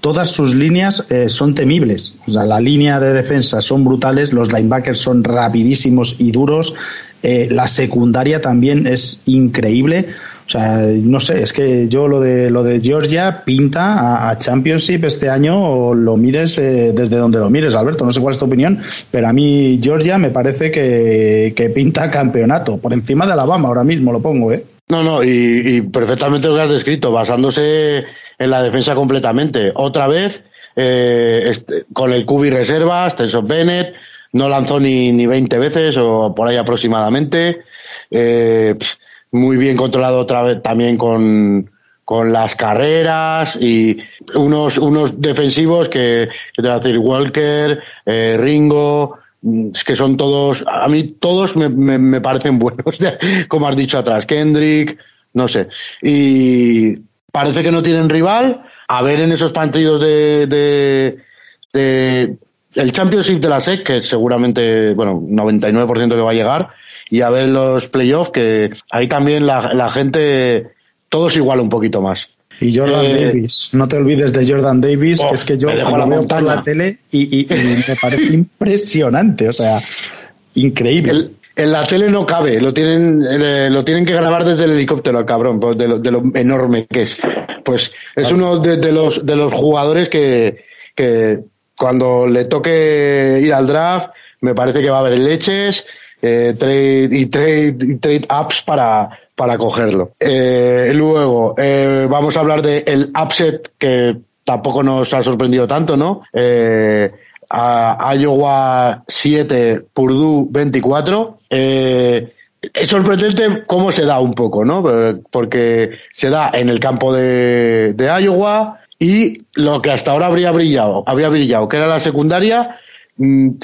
todas sus líneas eh, son temibles. O sea, la línea de defensa son brutales, los linebackers son rapidísimos y duros. La secundaria también es increíble. Sea, no sé, es que yo lo de lo de Georgia pinta a, Championship este año o lo mires eh, desde donde lo mires, Alberto. No sé cuál es tu opinión, pero a mí Georgia me parece que, que pinta campeonato por encima de Alabama ahora mismo lo pongo, ¿eh? No, no, y, perfectamente lo que has descrito, basándose en la defensa completamente. Otra vez, eh, este, con el Cubi reserva, Stenson Bennett, no lanzó ni, ni 20 veces o por ahí aproximadamente. Eh, muy bien controlado otra vez también con, con las carreras y unos, unos defensivos que, que te voy a decir, Walker, eh, Ringo, es que son todos, a mí todos me, me, me parecen buenos, como has dicho atrás, Kendrick, no sé. Y parece que no tienen rival. A ver en esos partidos de, de, de el Championship de la SEC, que seguramente, bueno, 99% le va a llegar, y a ver los playoffs, que ahí también la, la gente, todos igual un poquito más. Y Jordan eh, Davis, no te olvides de Jordan Davis, oh, que es que yo lo veo montaña. por la tele y, y, y me parece impresionante, o sea, increíble. El, en la tele no cabe, lo tienen, eh, lo tienen que grabar desde el helicóptero al cabrón, pues de, lo, de lo enorme que es. Pues es uno de, de, los, de los jugadores que, que cuando le toque ir al draft, me parece que va a haber leches eh, trade, y trade, y trade apps para, para cogerlo. Eh, luego, eh, vamos a hablar del el upset que tampoco nos ha sorprendido tanto, ¿no? Eh, a Iowa 7, Purdue 24. Eh, es sorprendente cómo se da un poco, ¿no? Porque se da en el campo de, de Iowa y lo que hasta ahora habría brillado, había brillado, que era la secundaria,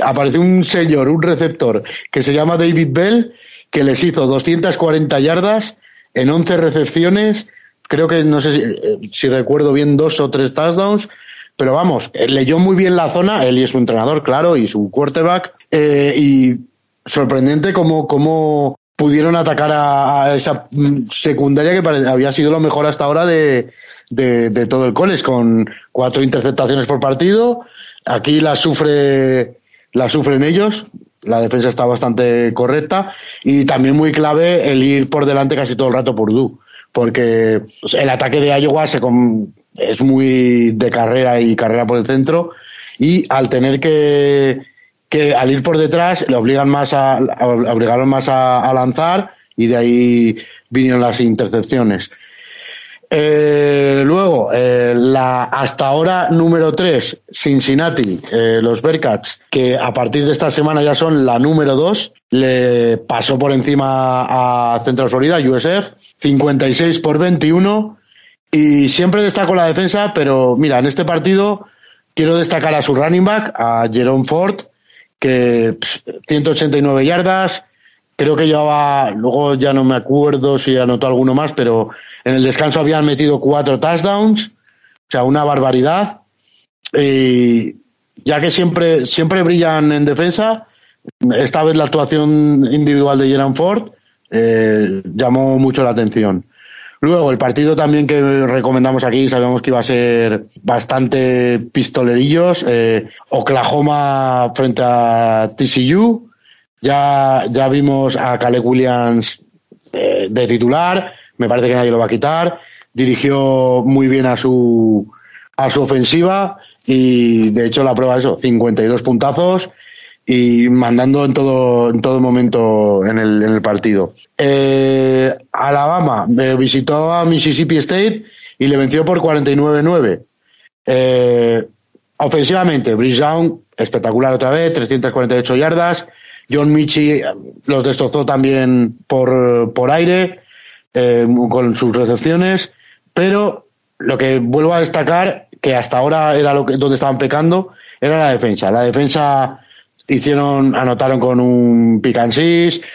apareció un señor, un receptor, que se llama David Bell, que les hizo 240 yardas en 11 recepciones, creo que, no sé si, eh, si recuerdo bien, dos o tres touchdowns, pero vamos, leyó muy bien la zona, él y su entrenador, claro, y su quarterback, eh, y sorprendente cómo, cómo pudieron atacar a, esa secundaria que había sido lo mejor hasta ahora de, de, de todo el college, con cuatro interceptaciones por partido. Aquí la sufre, la sufren ellos, la defensa está bastante correcta y también muy clave el ir por delante casi todo el rato por Du, porque el ataque de Iowa se, es muy de carrera y carrera por el centro y al tener que, que al ir por detrás le obligan más a, a obligaron más a, a, lanzar y de ahí vinieron las intercepciones. Eh, luego, eh, la hasta ahora número 3, Cincinnati, eh, los Bearcats, que a partir de esta semana ya son la número 2, le pasó por encima a Central Florida, USF, 56 por 21. Y siempre destaco la defensa, pero mira, en este partido quiero destacar a su running back, a Jerome Ford, que 189 yardas, creo que llevaba, luego ya no me acuerdo si anotó alguno más, pero en el descanso habían metido cuatro touchdowns, o sea, una barbaridad. Y ya que siempre, siempre brillan en defensa, esta vez la actuación individual de Jerome Ford eh, llamó mucho la atención. Luego, el partido también que recomendamos aquí, sabíamos que iba a ser bastante pistolerillos. Eh, Oklahoma frente a TCU. Ya, ya vimos a Caleb Williams eh, de titular. Me parece que nadie lo va a quitar. Dirigió muy bien a su, a su ofensiva y de hecho la prueba es eso, 52 puntazos y mandando en todo, en todo momento en el, en el partido. Eh, Alabama visitó a Mississippi State y le venció por 49-9. Eh, ofensivamente, Brice espectacular otra vez, 348 yardas. John Michi los destrozó también por, por aire eh, con sus recepciones, pero lo que vuelvo a destacar, que hasta ahora era lo que, donde estaban pecando, era la defensa. La defensa hicieron, anotaron con un pick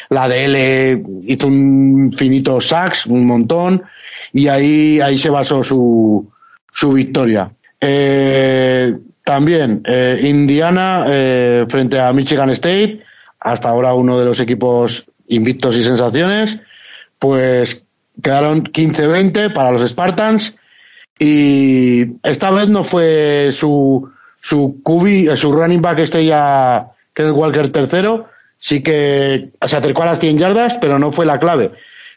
la DL hizo un finito sax, un montón, y ahí, ahí se basó su, su victoria. Eh, también eh, Indiana eh, frente a Michigan State, hasta ahora uno de los equipos invictos y sensaciones, pues quedaron 15-20 para los Spartans y esta vez no fue su su QB, su running back estrella que es Walker tercero, sí que se acercó a las 100 yardas, pero no fue la clave.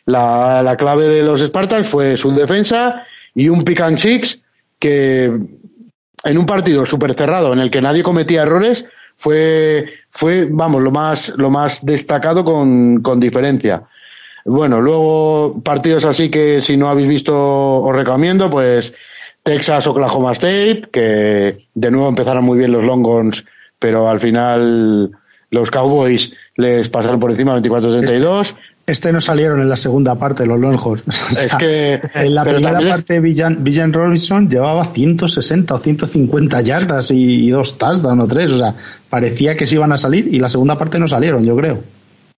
La, la clave de los Spartans fue su defensa y un pick and six que en un partido súper cerrado en el que nadie cometía errores fue, fue vamos, lo más, lo más destacado con, con diferencia. Bueno, luego partidos así que si no habéis visto os recomiendo, pues Texas, Oklahoma State, que de nuevo empezaron muy bien los Longhorns pero al final los Cowboys les pasaron por encima 24-32. Este, este, no salieron en la segunda parte los Longhorns. es que en la primera parte Villan, Villan, Robinson llevaba 160 o 150 yardas y, dos touchdowns o tres, o sea, parecía que se iban a salir y la segunda parte no salieron, yo creo.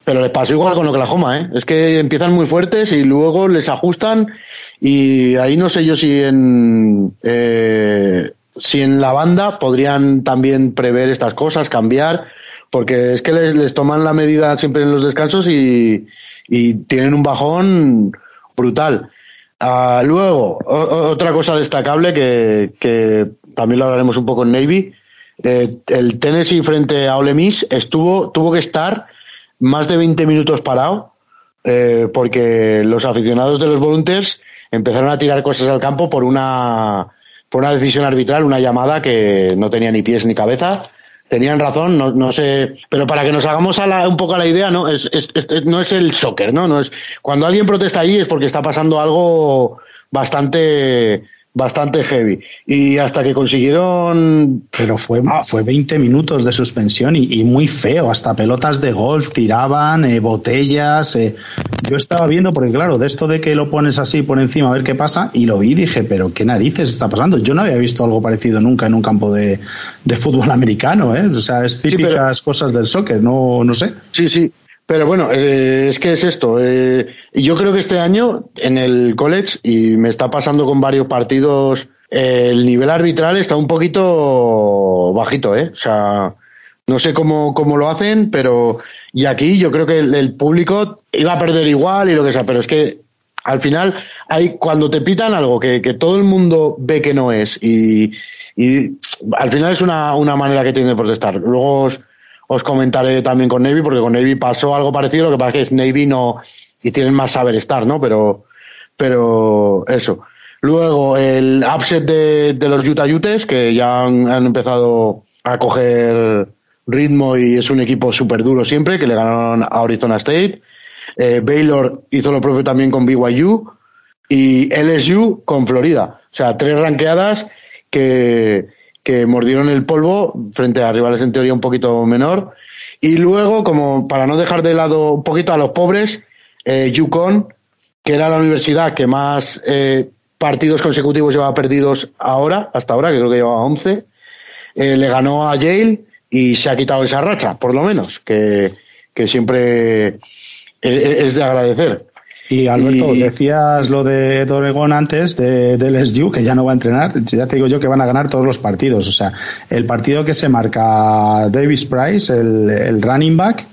Pero les pasó igual con Oklahoma, ¿eh? Es que empiezan muy fuertes y luego les ajustan y ahí no sé yo si en eh, si en la banda podrían también prever estas cosas, cambiar, porque es que les, toman la medida siempre en los descansos y, tienen un bajón brutal. Ah, luego, otra cosa destacable que, que, también lo hablaremos un poco en Navy, eh, el Tennessee frente a Ole Miss estuvo, tuvo que estar más de 20 minutos parado eh, porque los aficionados de los Volunteers empezaron a tirar cosas al campo por una por una decisión arbitral, una llamada que no tenía ni pies ni cabeza. Tenían razón, no, no sé, pero para que nos hagamos a la, un poco a la idea, no es, es, no es el soccer, ¿no? No es cuando alguien protesta ahí es porque está pasando algo bastante bastante heavy. Y hasta que consiguieron. Pero fue, fue 20 minutos de suspensión y, muy feo. Hasta pelotas de golf tiraban, eh, botellas. Eh. Yo estaba viendo, porque claro, de esto de que lo pones así por encima a ver qué pasa, y lo vi y dije, pero qué narices está pasando. Yo no había visto algo parecido nunca en un campo de, de fútbol americano, ¿eh? O sea, es típicas cosas del soccer, no, no sé. Sí, sí. Pero bueno, eh, es que es esto. Eh, yo creo que este año en el college, y me está pasando con varios partidos, el nivel arbitral está un poquito bajito, ¿eh? O sea, no sé cómo, cómo lo hacen, pero. Y aquí yo creo que el, público iba a perder igual y lo que sea, pero es que al final, hay, cuando te pitan algo que, que todo el mundo ve que no es, y, y al final es una, una manera que tiene de protestar. Luego os comentaré también con Navy, porque con Navy pasó algo parecido, lo que pasa es que Navy no, y tienen más saber estar, ¿no? Pero, pero eso. Luego, el upset de, de los Utah Utes, que ya han, empezado a coger ritmo y es un equipo súper duro siempre, que le ganaron a Arizona State. Eh, Baylor hizo lo propio también con BYU. y LSU con Florida. O sea, tres ranqueadas que, que mordieron el polvo frente a rivales en teoría un poquito menor. Y luego, como para no dejar de lado un poquito a los pobres, eh, que era la universidad que más eh, partidos consecutivos llevaba perdidos ahora, hasta ahora, que creo que llevaba 11, eh, le ganó a Yale y se ha quitado esa racha, por lo menos, que, que siempre es de agradecer. Y Alberto, decías lo de Oregón antes, de, del SU, que ya no va a entrenar. Ya te digo yo que van a ganar todos los partidos. O sea, el partido que se marca Davis Price, el, el running back,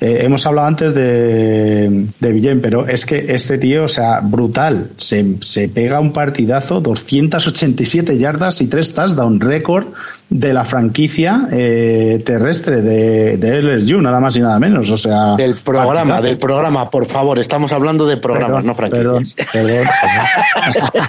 eh, hemos hablado antes de, de Villén, pero es que este tío, o sea, brutal. Se, se pega un partidazo, 287 yardas y tres touchdowns, récord de la franquicia eh, terrestre de, de LSU, nada más y nada menos. O sea, del programa, del programa, por favor. Estamos hablando de programas, no franquicias. Perdón, perdón.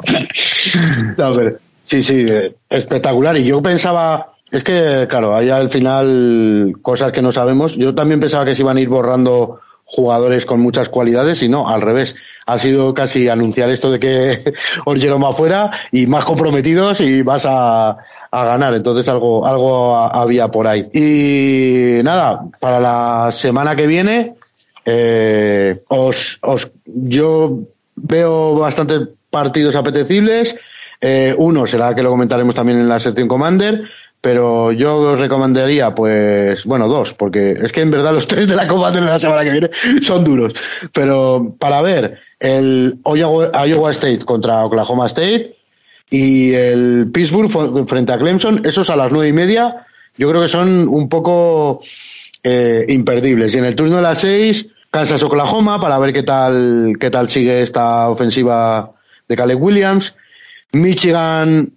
no, pero, sí, sí, eh, espectacular. Y yo pensaba es que, claro, hay al final cosas que no sabemos. Yo también pensaba que se iban a ir borrando jugadores con muchas cualidades y no, al revés. Ha sido casi anunciar esto de que Orgeron va afuera y más comprometidos y vas a, a ganar. Entonces algo, algo había por ahí. Y nada, para la semana que viene, eh, os, os, yo veo bastantes partidos apetecibles. Eh, uno será que lo comentaremos también en la sección Commander pero yo os recomendaría, pues, bueno, dos, porque es que en verdad los tres de la Copa de la semana que viene son duros. Pero para ver el Iowa State contra Oklahoma State y el Pittsburgh frente a Clemson, esos a las nueve y media, yo creo que son un poco eh, imperdibles. Y en el turno de las seis, Kansas Oklahoma para ver qué tal, qué tal sigue esta ofensiva de Caleb Williams. Michigan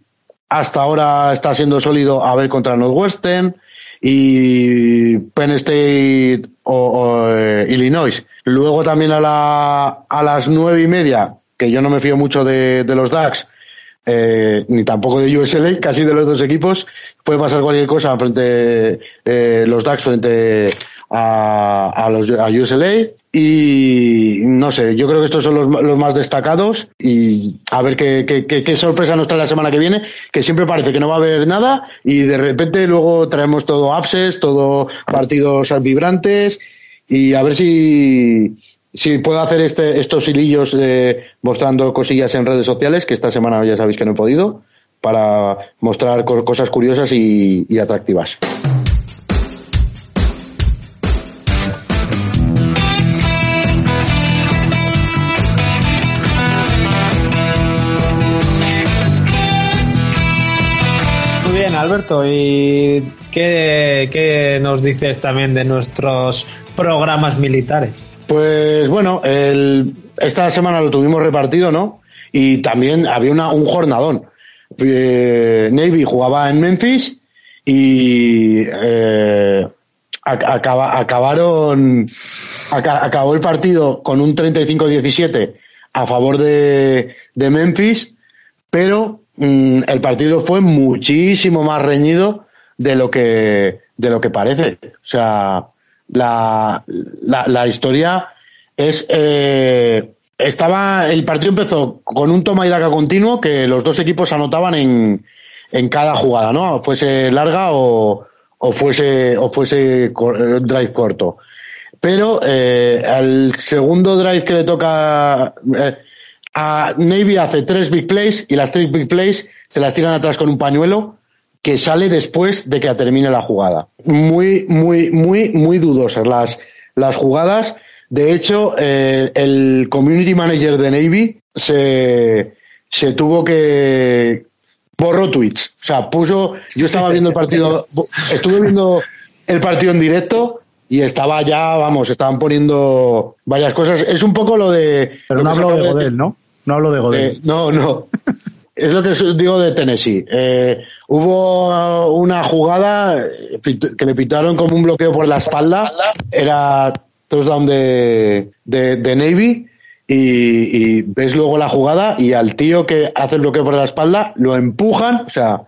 hasta ahora está siendo sólido a ver contra Northwestern y Penn State o, eh, Illinois. Luego también a, la, a las nueve y media, que yo no me fío mucho de, los DAX, eh, ni tampoco de USLA, casi de los dos equipos, puede pasar cualquier cosa frente eh, los DAX frente a, a los a USLA y no sé, yo creo que estos son los, los más destacados y a ver qué, qué, qué, sorpresa nos trae la semana que viene, que siempre parece que no va a haber nada y de repente luego traemos todo abses, todo partidos vibrantes y a ver si, si puedo hacer este, estos hilillos mostrando cosillas en redes sociales, que esta semana ya sabéis que no he podido, para mostrar cosas curiosas y, y atractivas. Alberto. ¿Y qué, nos dices también de nuestros programas militares? Pues bueno, esta semana lo tuvimos repartido, ¿no? Y también había un jornadón. Eh, Navy jugaba en Memphis y eh, acabaron acabó el partido con un 35-17 a favor de, de Memphis, pero el partido fue muchísimo más reñido de lo que, de lo que parece. O sea, la, la, historia es. Eh, estaba. El partido empezó con un toma y daca continuo que los dos equipos anotaban en, en cada jugada, ¿no? Fuese larga o, o fuese, o fuese drive corto. Pero eh, al segundo drive que le toca. Eh, a Navy hace tres big plays y las tres big plays se las tiran atrás con un pañuelo que sale después de que termine la jugada. Muy, muy, muy, muy dudosas las, las jugadas. De hecho, eh, el community manager de Navy se, se tuvo que borró tweets. O sea, puso, yo estaba viendo el partido, estuve viendo el partido en directo y estaba ya, vamos, estaban poniendo varias cosas. Es un poco lo de. Pero no hablo de Godel, ¿no? No hablo de Godel. Eh, no, no. es lo que digo de Tennessee. Eh, hubo una jugada que le pitaron como un bloqueo por la espalda. Era touchdown de, de, Navy. Y, ves luego la jugada y al tío que hace el bloqueo por la espalda lo empujan, o sea,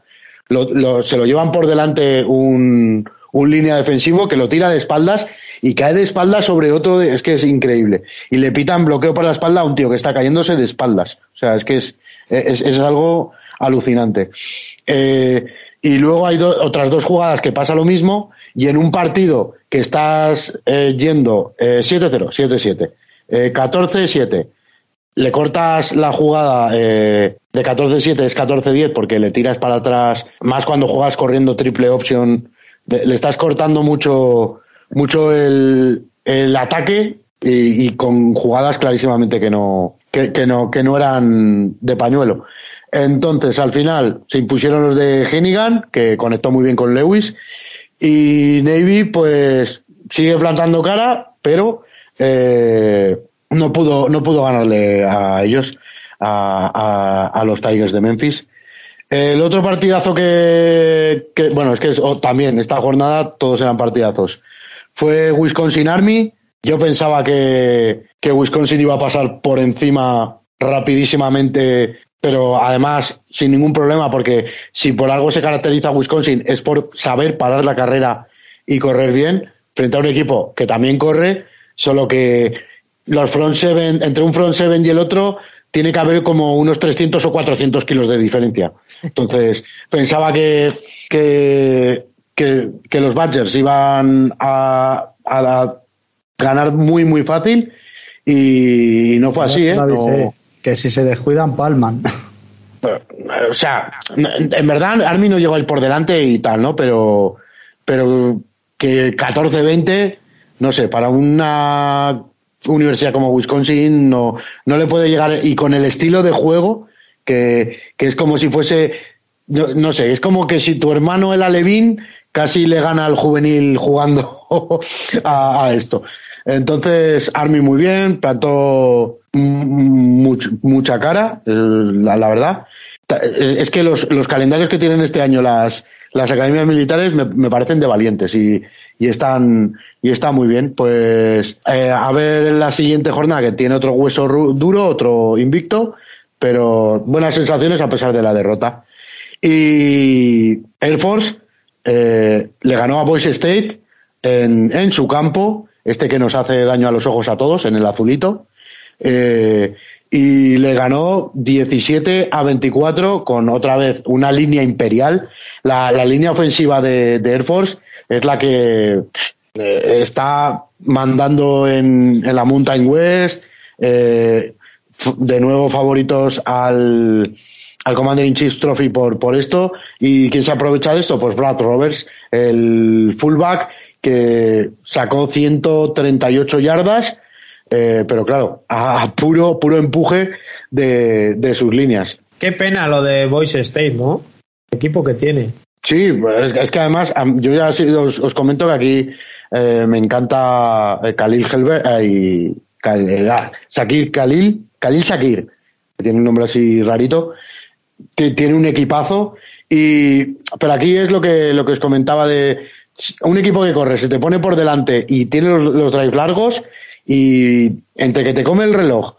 se lo llevan por delante un, un línea defensivo que lo tira de espaldas y cae de espaldas sobre otro, es que es increíble. Y le pitan bloqueo por la espalda a un tío que está cayéndose de espaldas. O sea, es que es, es, algo alucinante. Eh, y luego hay otras dos jugadas que pasa lo mismo y en un partido que estás eh, yendo 7-0, 7-7, 14-7, le cortas la jugada eh, de 14-7 es 14-10 porque le tiras para atrás, más cuando juegas corriendo triple option, le estás cortando mucho, mucho el, el ataque y, con jugadas clarísimamente que no, que, no, que no eran de pañuelo. Entonces, al final, se impusieron los de Hennigan, que conectó muy bien con Lewis, y Navy, pues, sigue plantando cara, pero eh, no pudo, no pudo ganarle a ellos, a, a, los Tigers de Memphis. El otro partidazo que, que bueno, es que también esta jornada todos eran partidazos. Fue Wisconsin Army. Yo pensaba que, que Wisconsin iba a pasar por encima rapidísimamente, pero además sin ningún problema, porque si por algo se caracteriza Wisconsin es por saber parar la carrera y correr bien frente a un equipo que también corre, solo que los front seven, entre un front seven y el otro, tiene que haber como unos 300 o 400 kilos de diferencia. Entonces, pensaba que, que, que, los Badgers iban a, a, ganar muy, muy fácil y no fue así, ¿eh? Que si se descuidan, palman. o sea, en verdad, Army no llegó a ir por delante y tal, ¿no? Pero, pero que 14-20, no sé, para una universidad como Wisconsin no, no le puede llegar y con el estilo de juego que, que es como si fuese no, no, sé, es como que si tu hermano el Alevín casi le gana al juvenil jugando a, esto. Entonces, Army muy bien, plantó mucha cara, la, la, verdad. Es que los, los calendarios que tienen este año las, las academias militares me, me parecen de valientes y, y están y está muy bien. Pues eh, a ver en la siguiente jornada que tiene otro hueso duro, otro invicto, pero buenas sensaciones a pesar de la derrota. Y Air Force eh, le ganó a Boise State en, en, su campo, este que nos hace daño a los ojos a todos, en el azulito. Eh, y le ganó 17 a 24 con otra vez una línea imperial. La, la línea ofensiva de, de Air Force es la que eh, está mandando en, en, la Mountain West, eh, de nuevo favoritos al, al Commander in Chief Trophy por, por esto. ¿Y quién se aprovecha de esto? Pues Brad Roberts, el fullback que sacó 138 yardas, eh, pero claro, a puro, puro empuje de, de sus líneas. Qué pena lo de Boise State, ¿no? Equipo que tiene. Sí, pues es, que además, yo ya os, comento que aquí eh, me encanta eh, Khalil Helber eh, y ah, Shakir Khalil, Khalil Shakir, que tiene un nombre así rarito, tiene un equipazo y pero aquí es lo que lo que os comentaba de un equipo que corre, se te pone por delante y tiene los, los drives largos y entre que te come el reloj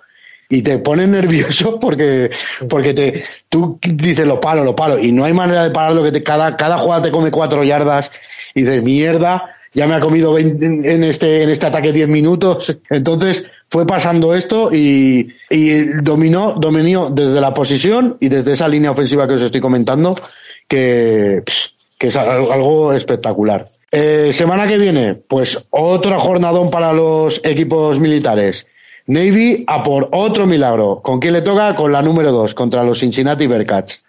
y te pone nervioso porque, porque te, tú dices lo palo, lo palo, y no hay manera de pararlo que te, cada, cada jugada te come cuatro yardas y dices, mierda, ya me ha comido 20, en este, en este ataque 10 minutos. Entonces fue pasando esto y, y dominó, dominó desde la posición y desde esa línea ofensiva que os estoy comentando, que, que es algo espectacular. Eh, semana que viene, pues otro jornadón para los equipos militares. Navy a por otro milagro. ¿Con quién le toca? Con la número 2, contra los Cincinnati Bearcats.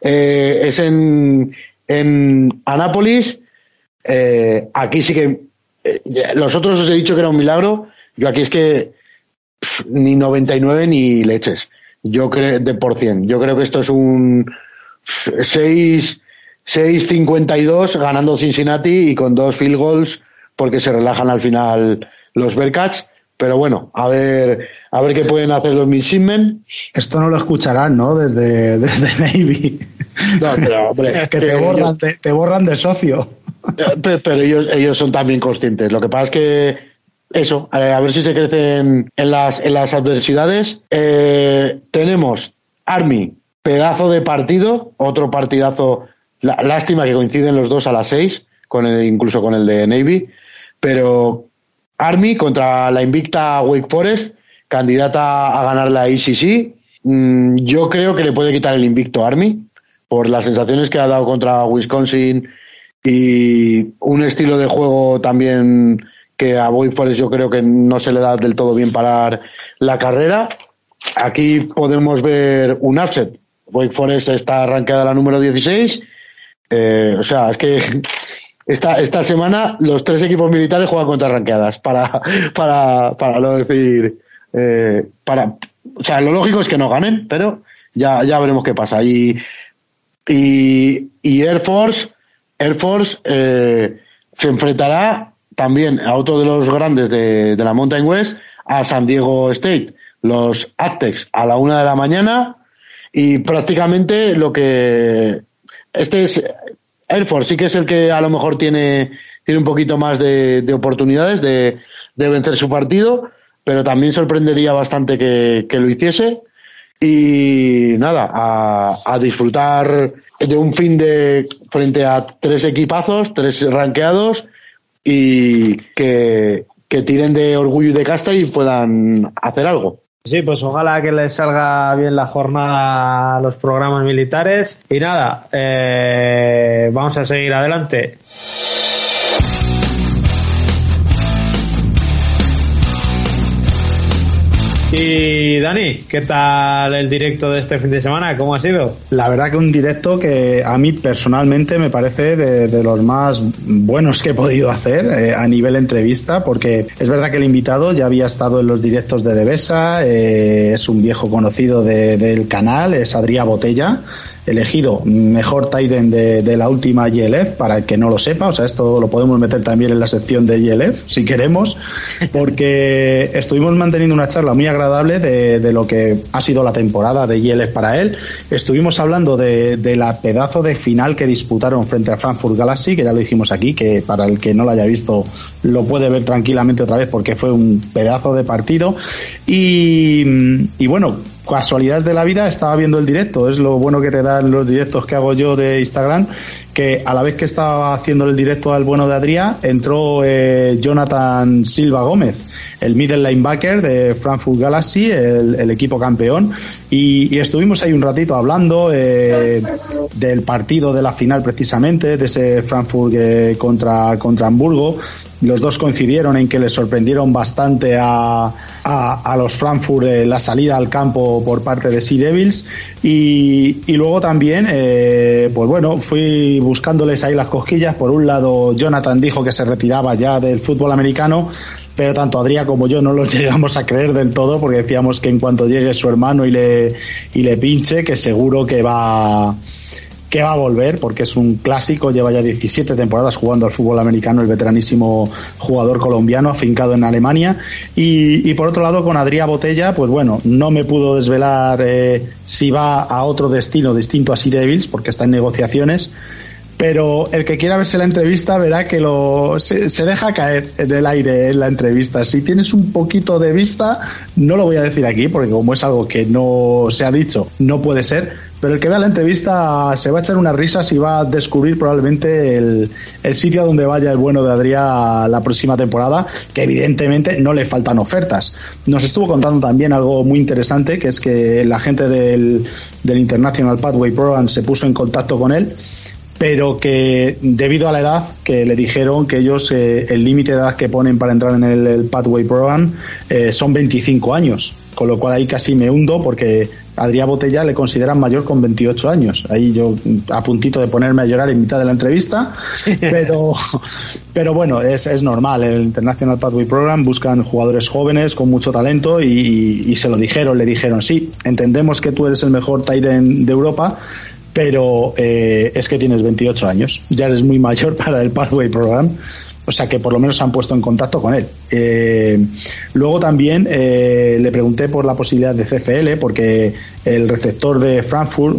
Eh, es en, en Anápolis. Eh, aquí sí que. Eh, los otros os he dicho que era un milagro. Yo aquí es que ni 99 ni leches. Yo creo de por cien. Yo creo que esto es un 6 6-52 ganando Cincinnati y con dos field goals porque se relajan al final los Bearcats pero bueno, a ver, a ver qué pueden hacer los Midshipmen. Esto no lo escucharán, ¿no? Desde, desde Navy. No, pero hombre, que te borran, te, borran de socio. Eh, pero ellos, ellos son también conscientes. Lo que pasa es que eso, a ver si se crecen en las, en las adversidades. Eh, tenemos Army, pedazo de partido, otro partidazo, lástima que coinciden los dos a las seis, con el, incluso con el de Navy, pero Army contra la invicta Wake Forest, candidata a ganar la ICC, mm, yo creo que le puede quitar el invicto Army por las sensaciones que ha dado contra Wisconsin y un estilo de juego también que a Wake Forest yo creo que no se le da del todo bien parar la carrera. Aquí podemos ver un upset. Wake Forest está arrancada la número 16. Eh, o sea, es que esta, esta semana los tres equipos militares juegan contra ranqueadas para, para, para no decir. Eh, para, o sea, lo lógico es que no ganen, pero ya, ya veremos qué pasa. Y, y, y Air Force, Air Force eh, se enfrentará también a otro de los grandes de, de la Mountain West, a San Diego State, los Aztecs, a la una de la mañana. Y prácticamente lo que. Este es Force sí que es el que a lo mejor tiene, tiene un poquito más de, oportunidades de, vencer su partido, pero también sorprendería bastante que, lo hiciese. Y nada, a, disfrutar de un fin de frente a tres equipazos, tres ranqueados y que, que tiren de orgullo y de casta y puedan hacer algo. Sí, pues ojalá que les salga bien la jornada a los programas militares. Y nada, eh, vamos a seguir adelante. Y Dani, ¿qué tal el directo de este fin de semana? ¿Cómo ha sido? La verdad que un directo que a mí personalmente me parece de, los más buenos que he podido hacer eh, a nivel entrevista, porque es verdad que el invitado ya había estado en los directos de Devesa, eh, es un viejo conocido del canal, es Adrián Botella, elegido mejor Titan de, de, la última YLF, para el que no lo sepa, o sea, esto lo podemos meter también en la sección de YLF, si queremos, porque estuvimos manteniendo una charla muy agradable de, de lo que ha sido la temporada de YLF para él. Estuvimos hablando de, de, la pedazo de final que disputaron frente a Frankfurt Galaxy, que ya lo dijimos aquí, que para el que no lo haya visto lo puede ver tranquilamente otra vez porque fue un pedazo de partido. Y, y bueno, casualidad de la vida estaba viendo el directo, es lo bueno que te dan los directos que hago yo de Instagram, que a la vez que estaba haciendo el directo al bueno de Adrián, entró eh, Jonathan Silva Gómez, el middle linebacker de Frankfurt Galaxy, el, equipo campeón, y, estuvimos ahí un ratito hablando eh, del partido de la final precisamente, de ese Frankfurt eh, contra, contra Hamburgo, los dos coincidieron en que les sorprendieron bastante a, a, los Frankfurt eh, la salida al campo por parte de Sea Devils. Y, y luego también, eh, pues bueno, fui buscándoles ahí las cosquillas. Por un lado, Jonathan dijo que se retiraba ya del fútbol americano, pero tanto Adrián como yo no lo llegamos a creer del todo porque decíamos que en cuanto llegue su hermano y le, y le pinche, que seguro que va que va a volver porque es un clásico, lleva ya 17 temporadas jugando al fútbol americano, el veteranísimo jugador colombiano afincado en Alemania. Y, por otro lado, con Adrián Botella, pues bueno, no me pudo desvelar eh, si va a otro destino distinto a Sea Devils porque está en negociaciones pero el que quiera verse la entrevista verá que lo se, deja caer en el aire en la entrevista. Si tienes un poquito de vista, no lo voy a decir aquí, porque como es algo que no se ha dicho, no puede ser. Pero el que vea la entrevista se va a echar unas risas y va a descubrir probablemente el, el sitio donde vaya el bueno de Adrián la próxima temporada, que evidentemente no le faltan ofertas. Nos estuvo contando también algo muy interesante, que es que la gente del, del International Pathway Program se puso en contacto con él pero que debido a la edad que le dijeron que ellos eh, el límite de edad que ponen para entrar en el, Pathway Program eh, son 25 años, con lo cual ahí casi me hundo porque Adrián Botella le consideran mayor con 28 años. Ahí yo a puntito de ponerme a llorar en mitad de la entrevista, pero, pero bueno, es, es normal. El International Pathway Program buscan jugadores jóvenes con mucho talento y, y se lo dijeron, le dijeron, sí, entendemos que tú eres el mejor end de Europa, pero eh, es que tienes 28 años, ya eres muy mayor para el Pathway Program, o sea que por lo menos se han puesto en contacto con él. Eh, luego también eh, le pregunté por la posibilidad de CFL, porque el receptor de Frankfurt,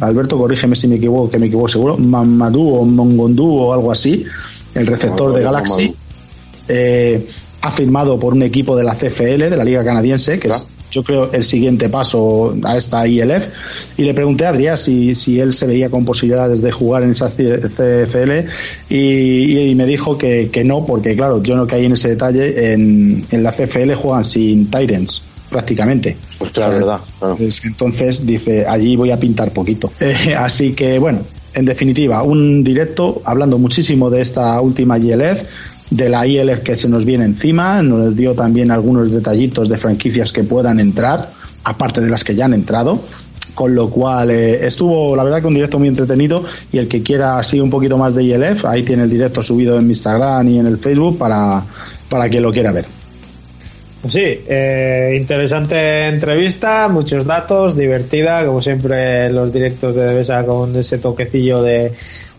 Alberto, corrígeme si me equivoco, que me equivoco seguro, Mamadou o Mongondú o algo así, el receptor de Galaxy, ha firmado por un equipo de la CFL, de la Liga Canadiense, que es yo creo, el siguiente paso a esta ILF. Y le pregunté a Adrián si, si él se veía con posibilidades de jugar en esa CFL y, me dijo que, que, no, porque claro, yo no caí en ese detalle. En, en la CFL juegan sin Tyrants prácticamente. Pues claro, verdad. Entonces dice, allí voy a pintar poquito. Eh, así que bueno, en definitiva, un directo hablando muchísimo de esta última ILF, de la ILF que se nos viene encima, nos dio también algunos detallitos de franquicias que puedan entrar, aparte de las que ya han entrado. Con lo cual eh, estuvo, la verdad, que un directo muy entretenido y el que quiera así un poquito más de ILF, ahí tiene el directo subido en mi Instagram y en el Facebook para, para que lo quiera ver. Pues sí, eh, interesante entrevista, muchos datos, divertida, como siempre los directos de Devesa con ese toquecillo de,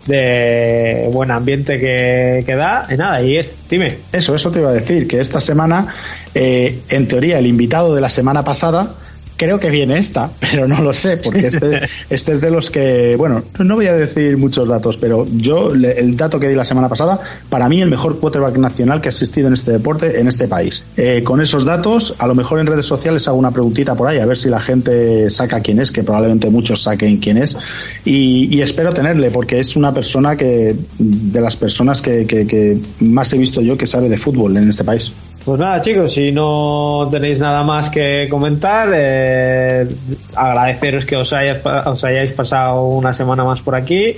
de buen ambiente que, que da. Y nada, y es, dime. Eso, eso te iba a decir, que esta semana, eh, en teoría, el invitado de la semana pasada creo que viene esta, pero no lo sé, porque este, este es de los que, bueno, no voy a decir muchos datos, pero yo, el dato que di la semana pasada, para mí el mejor quarterback nacional que ha existido en este deporte, en este país. Eh, con esos datos, a lo mejor en redes sociales hago una preguntita por ahí, a ver si la gente saca quién es, que probablemente muchos saquen quién es, y, espero tenerle, porque es una persona que, de las personas que, que más he visto yo que sabe de fútbol en este país. Pues nada, chicos, si no tenéis nada más que comentar, eh, agradeceros que os, hayáis pasado una semana más por aquí.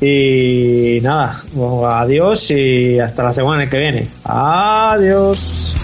Y nada, adiós y hasta la semana que viene. Adiós.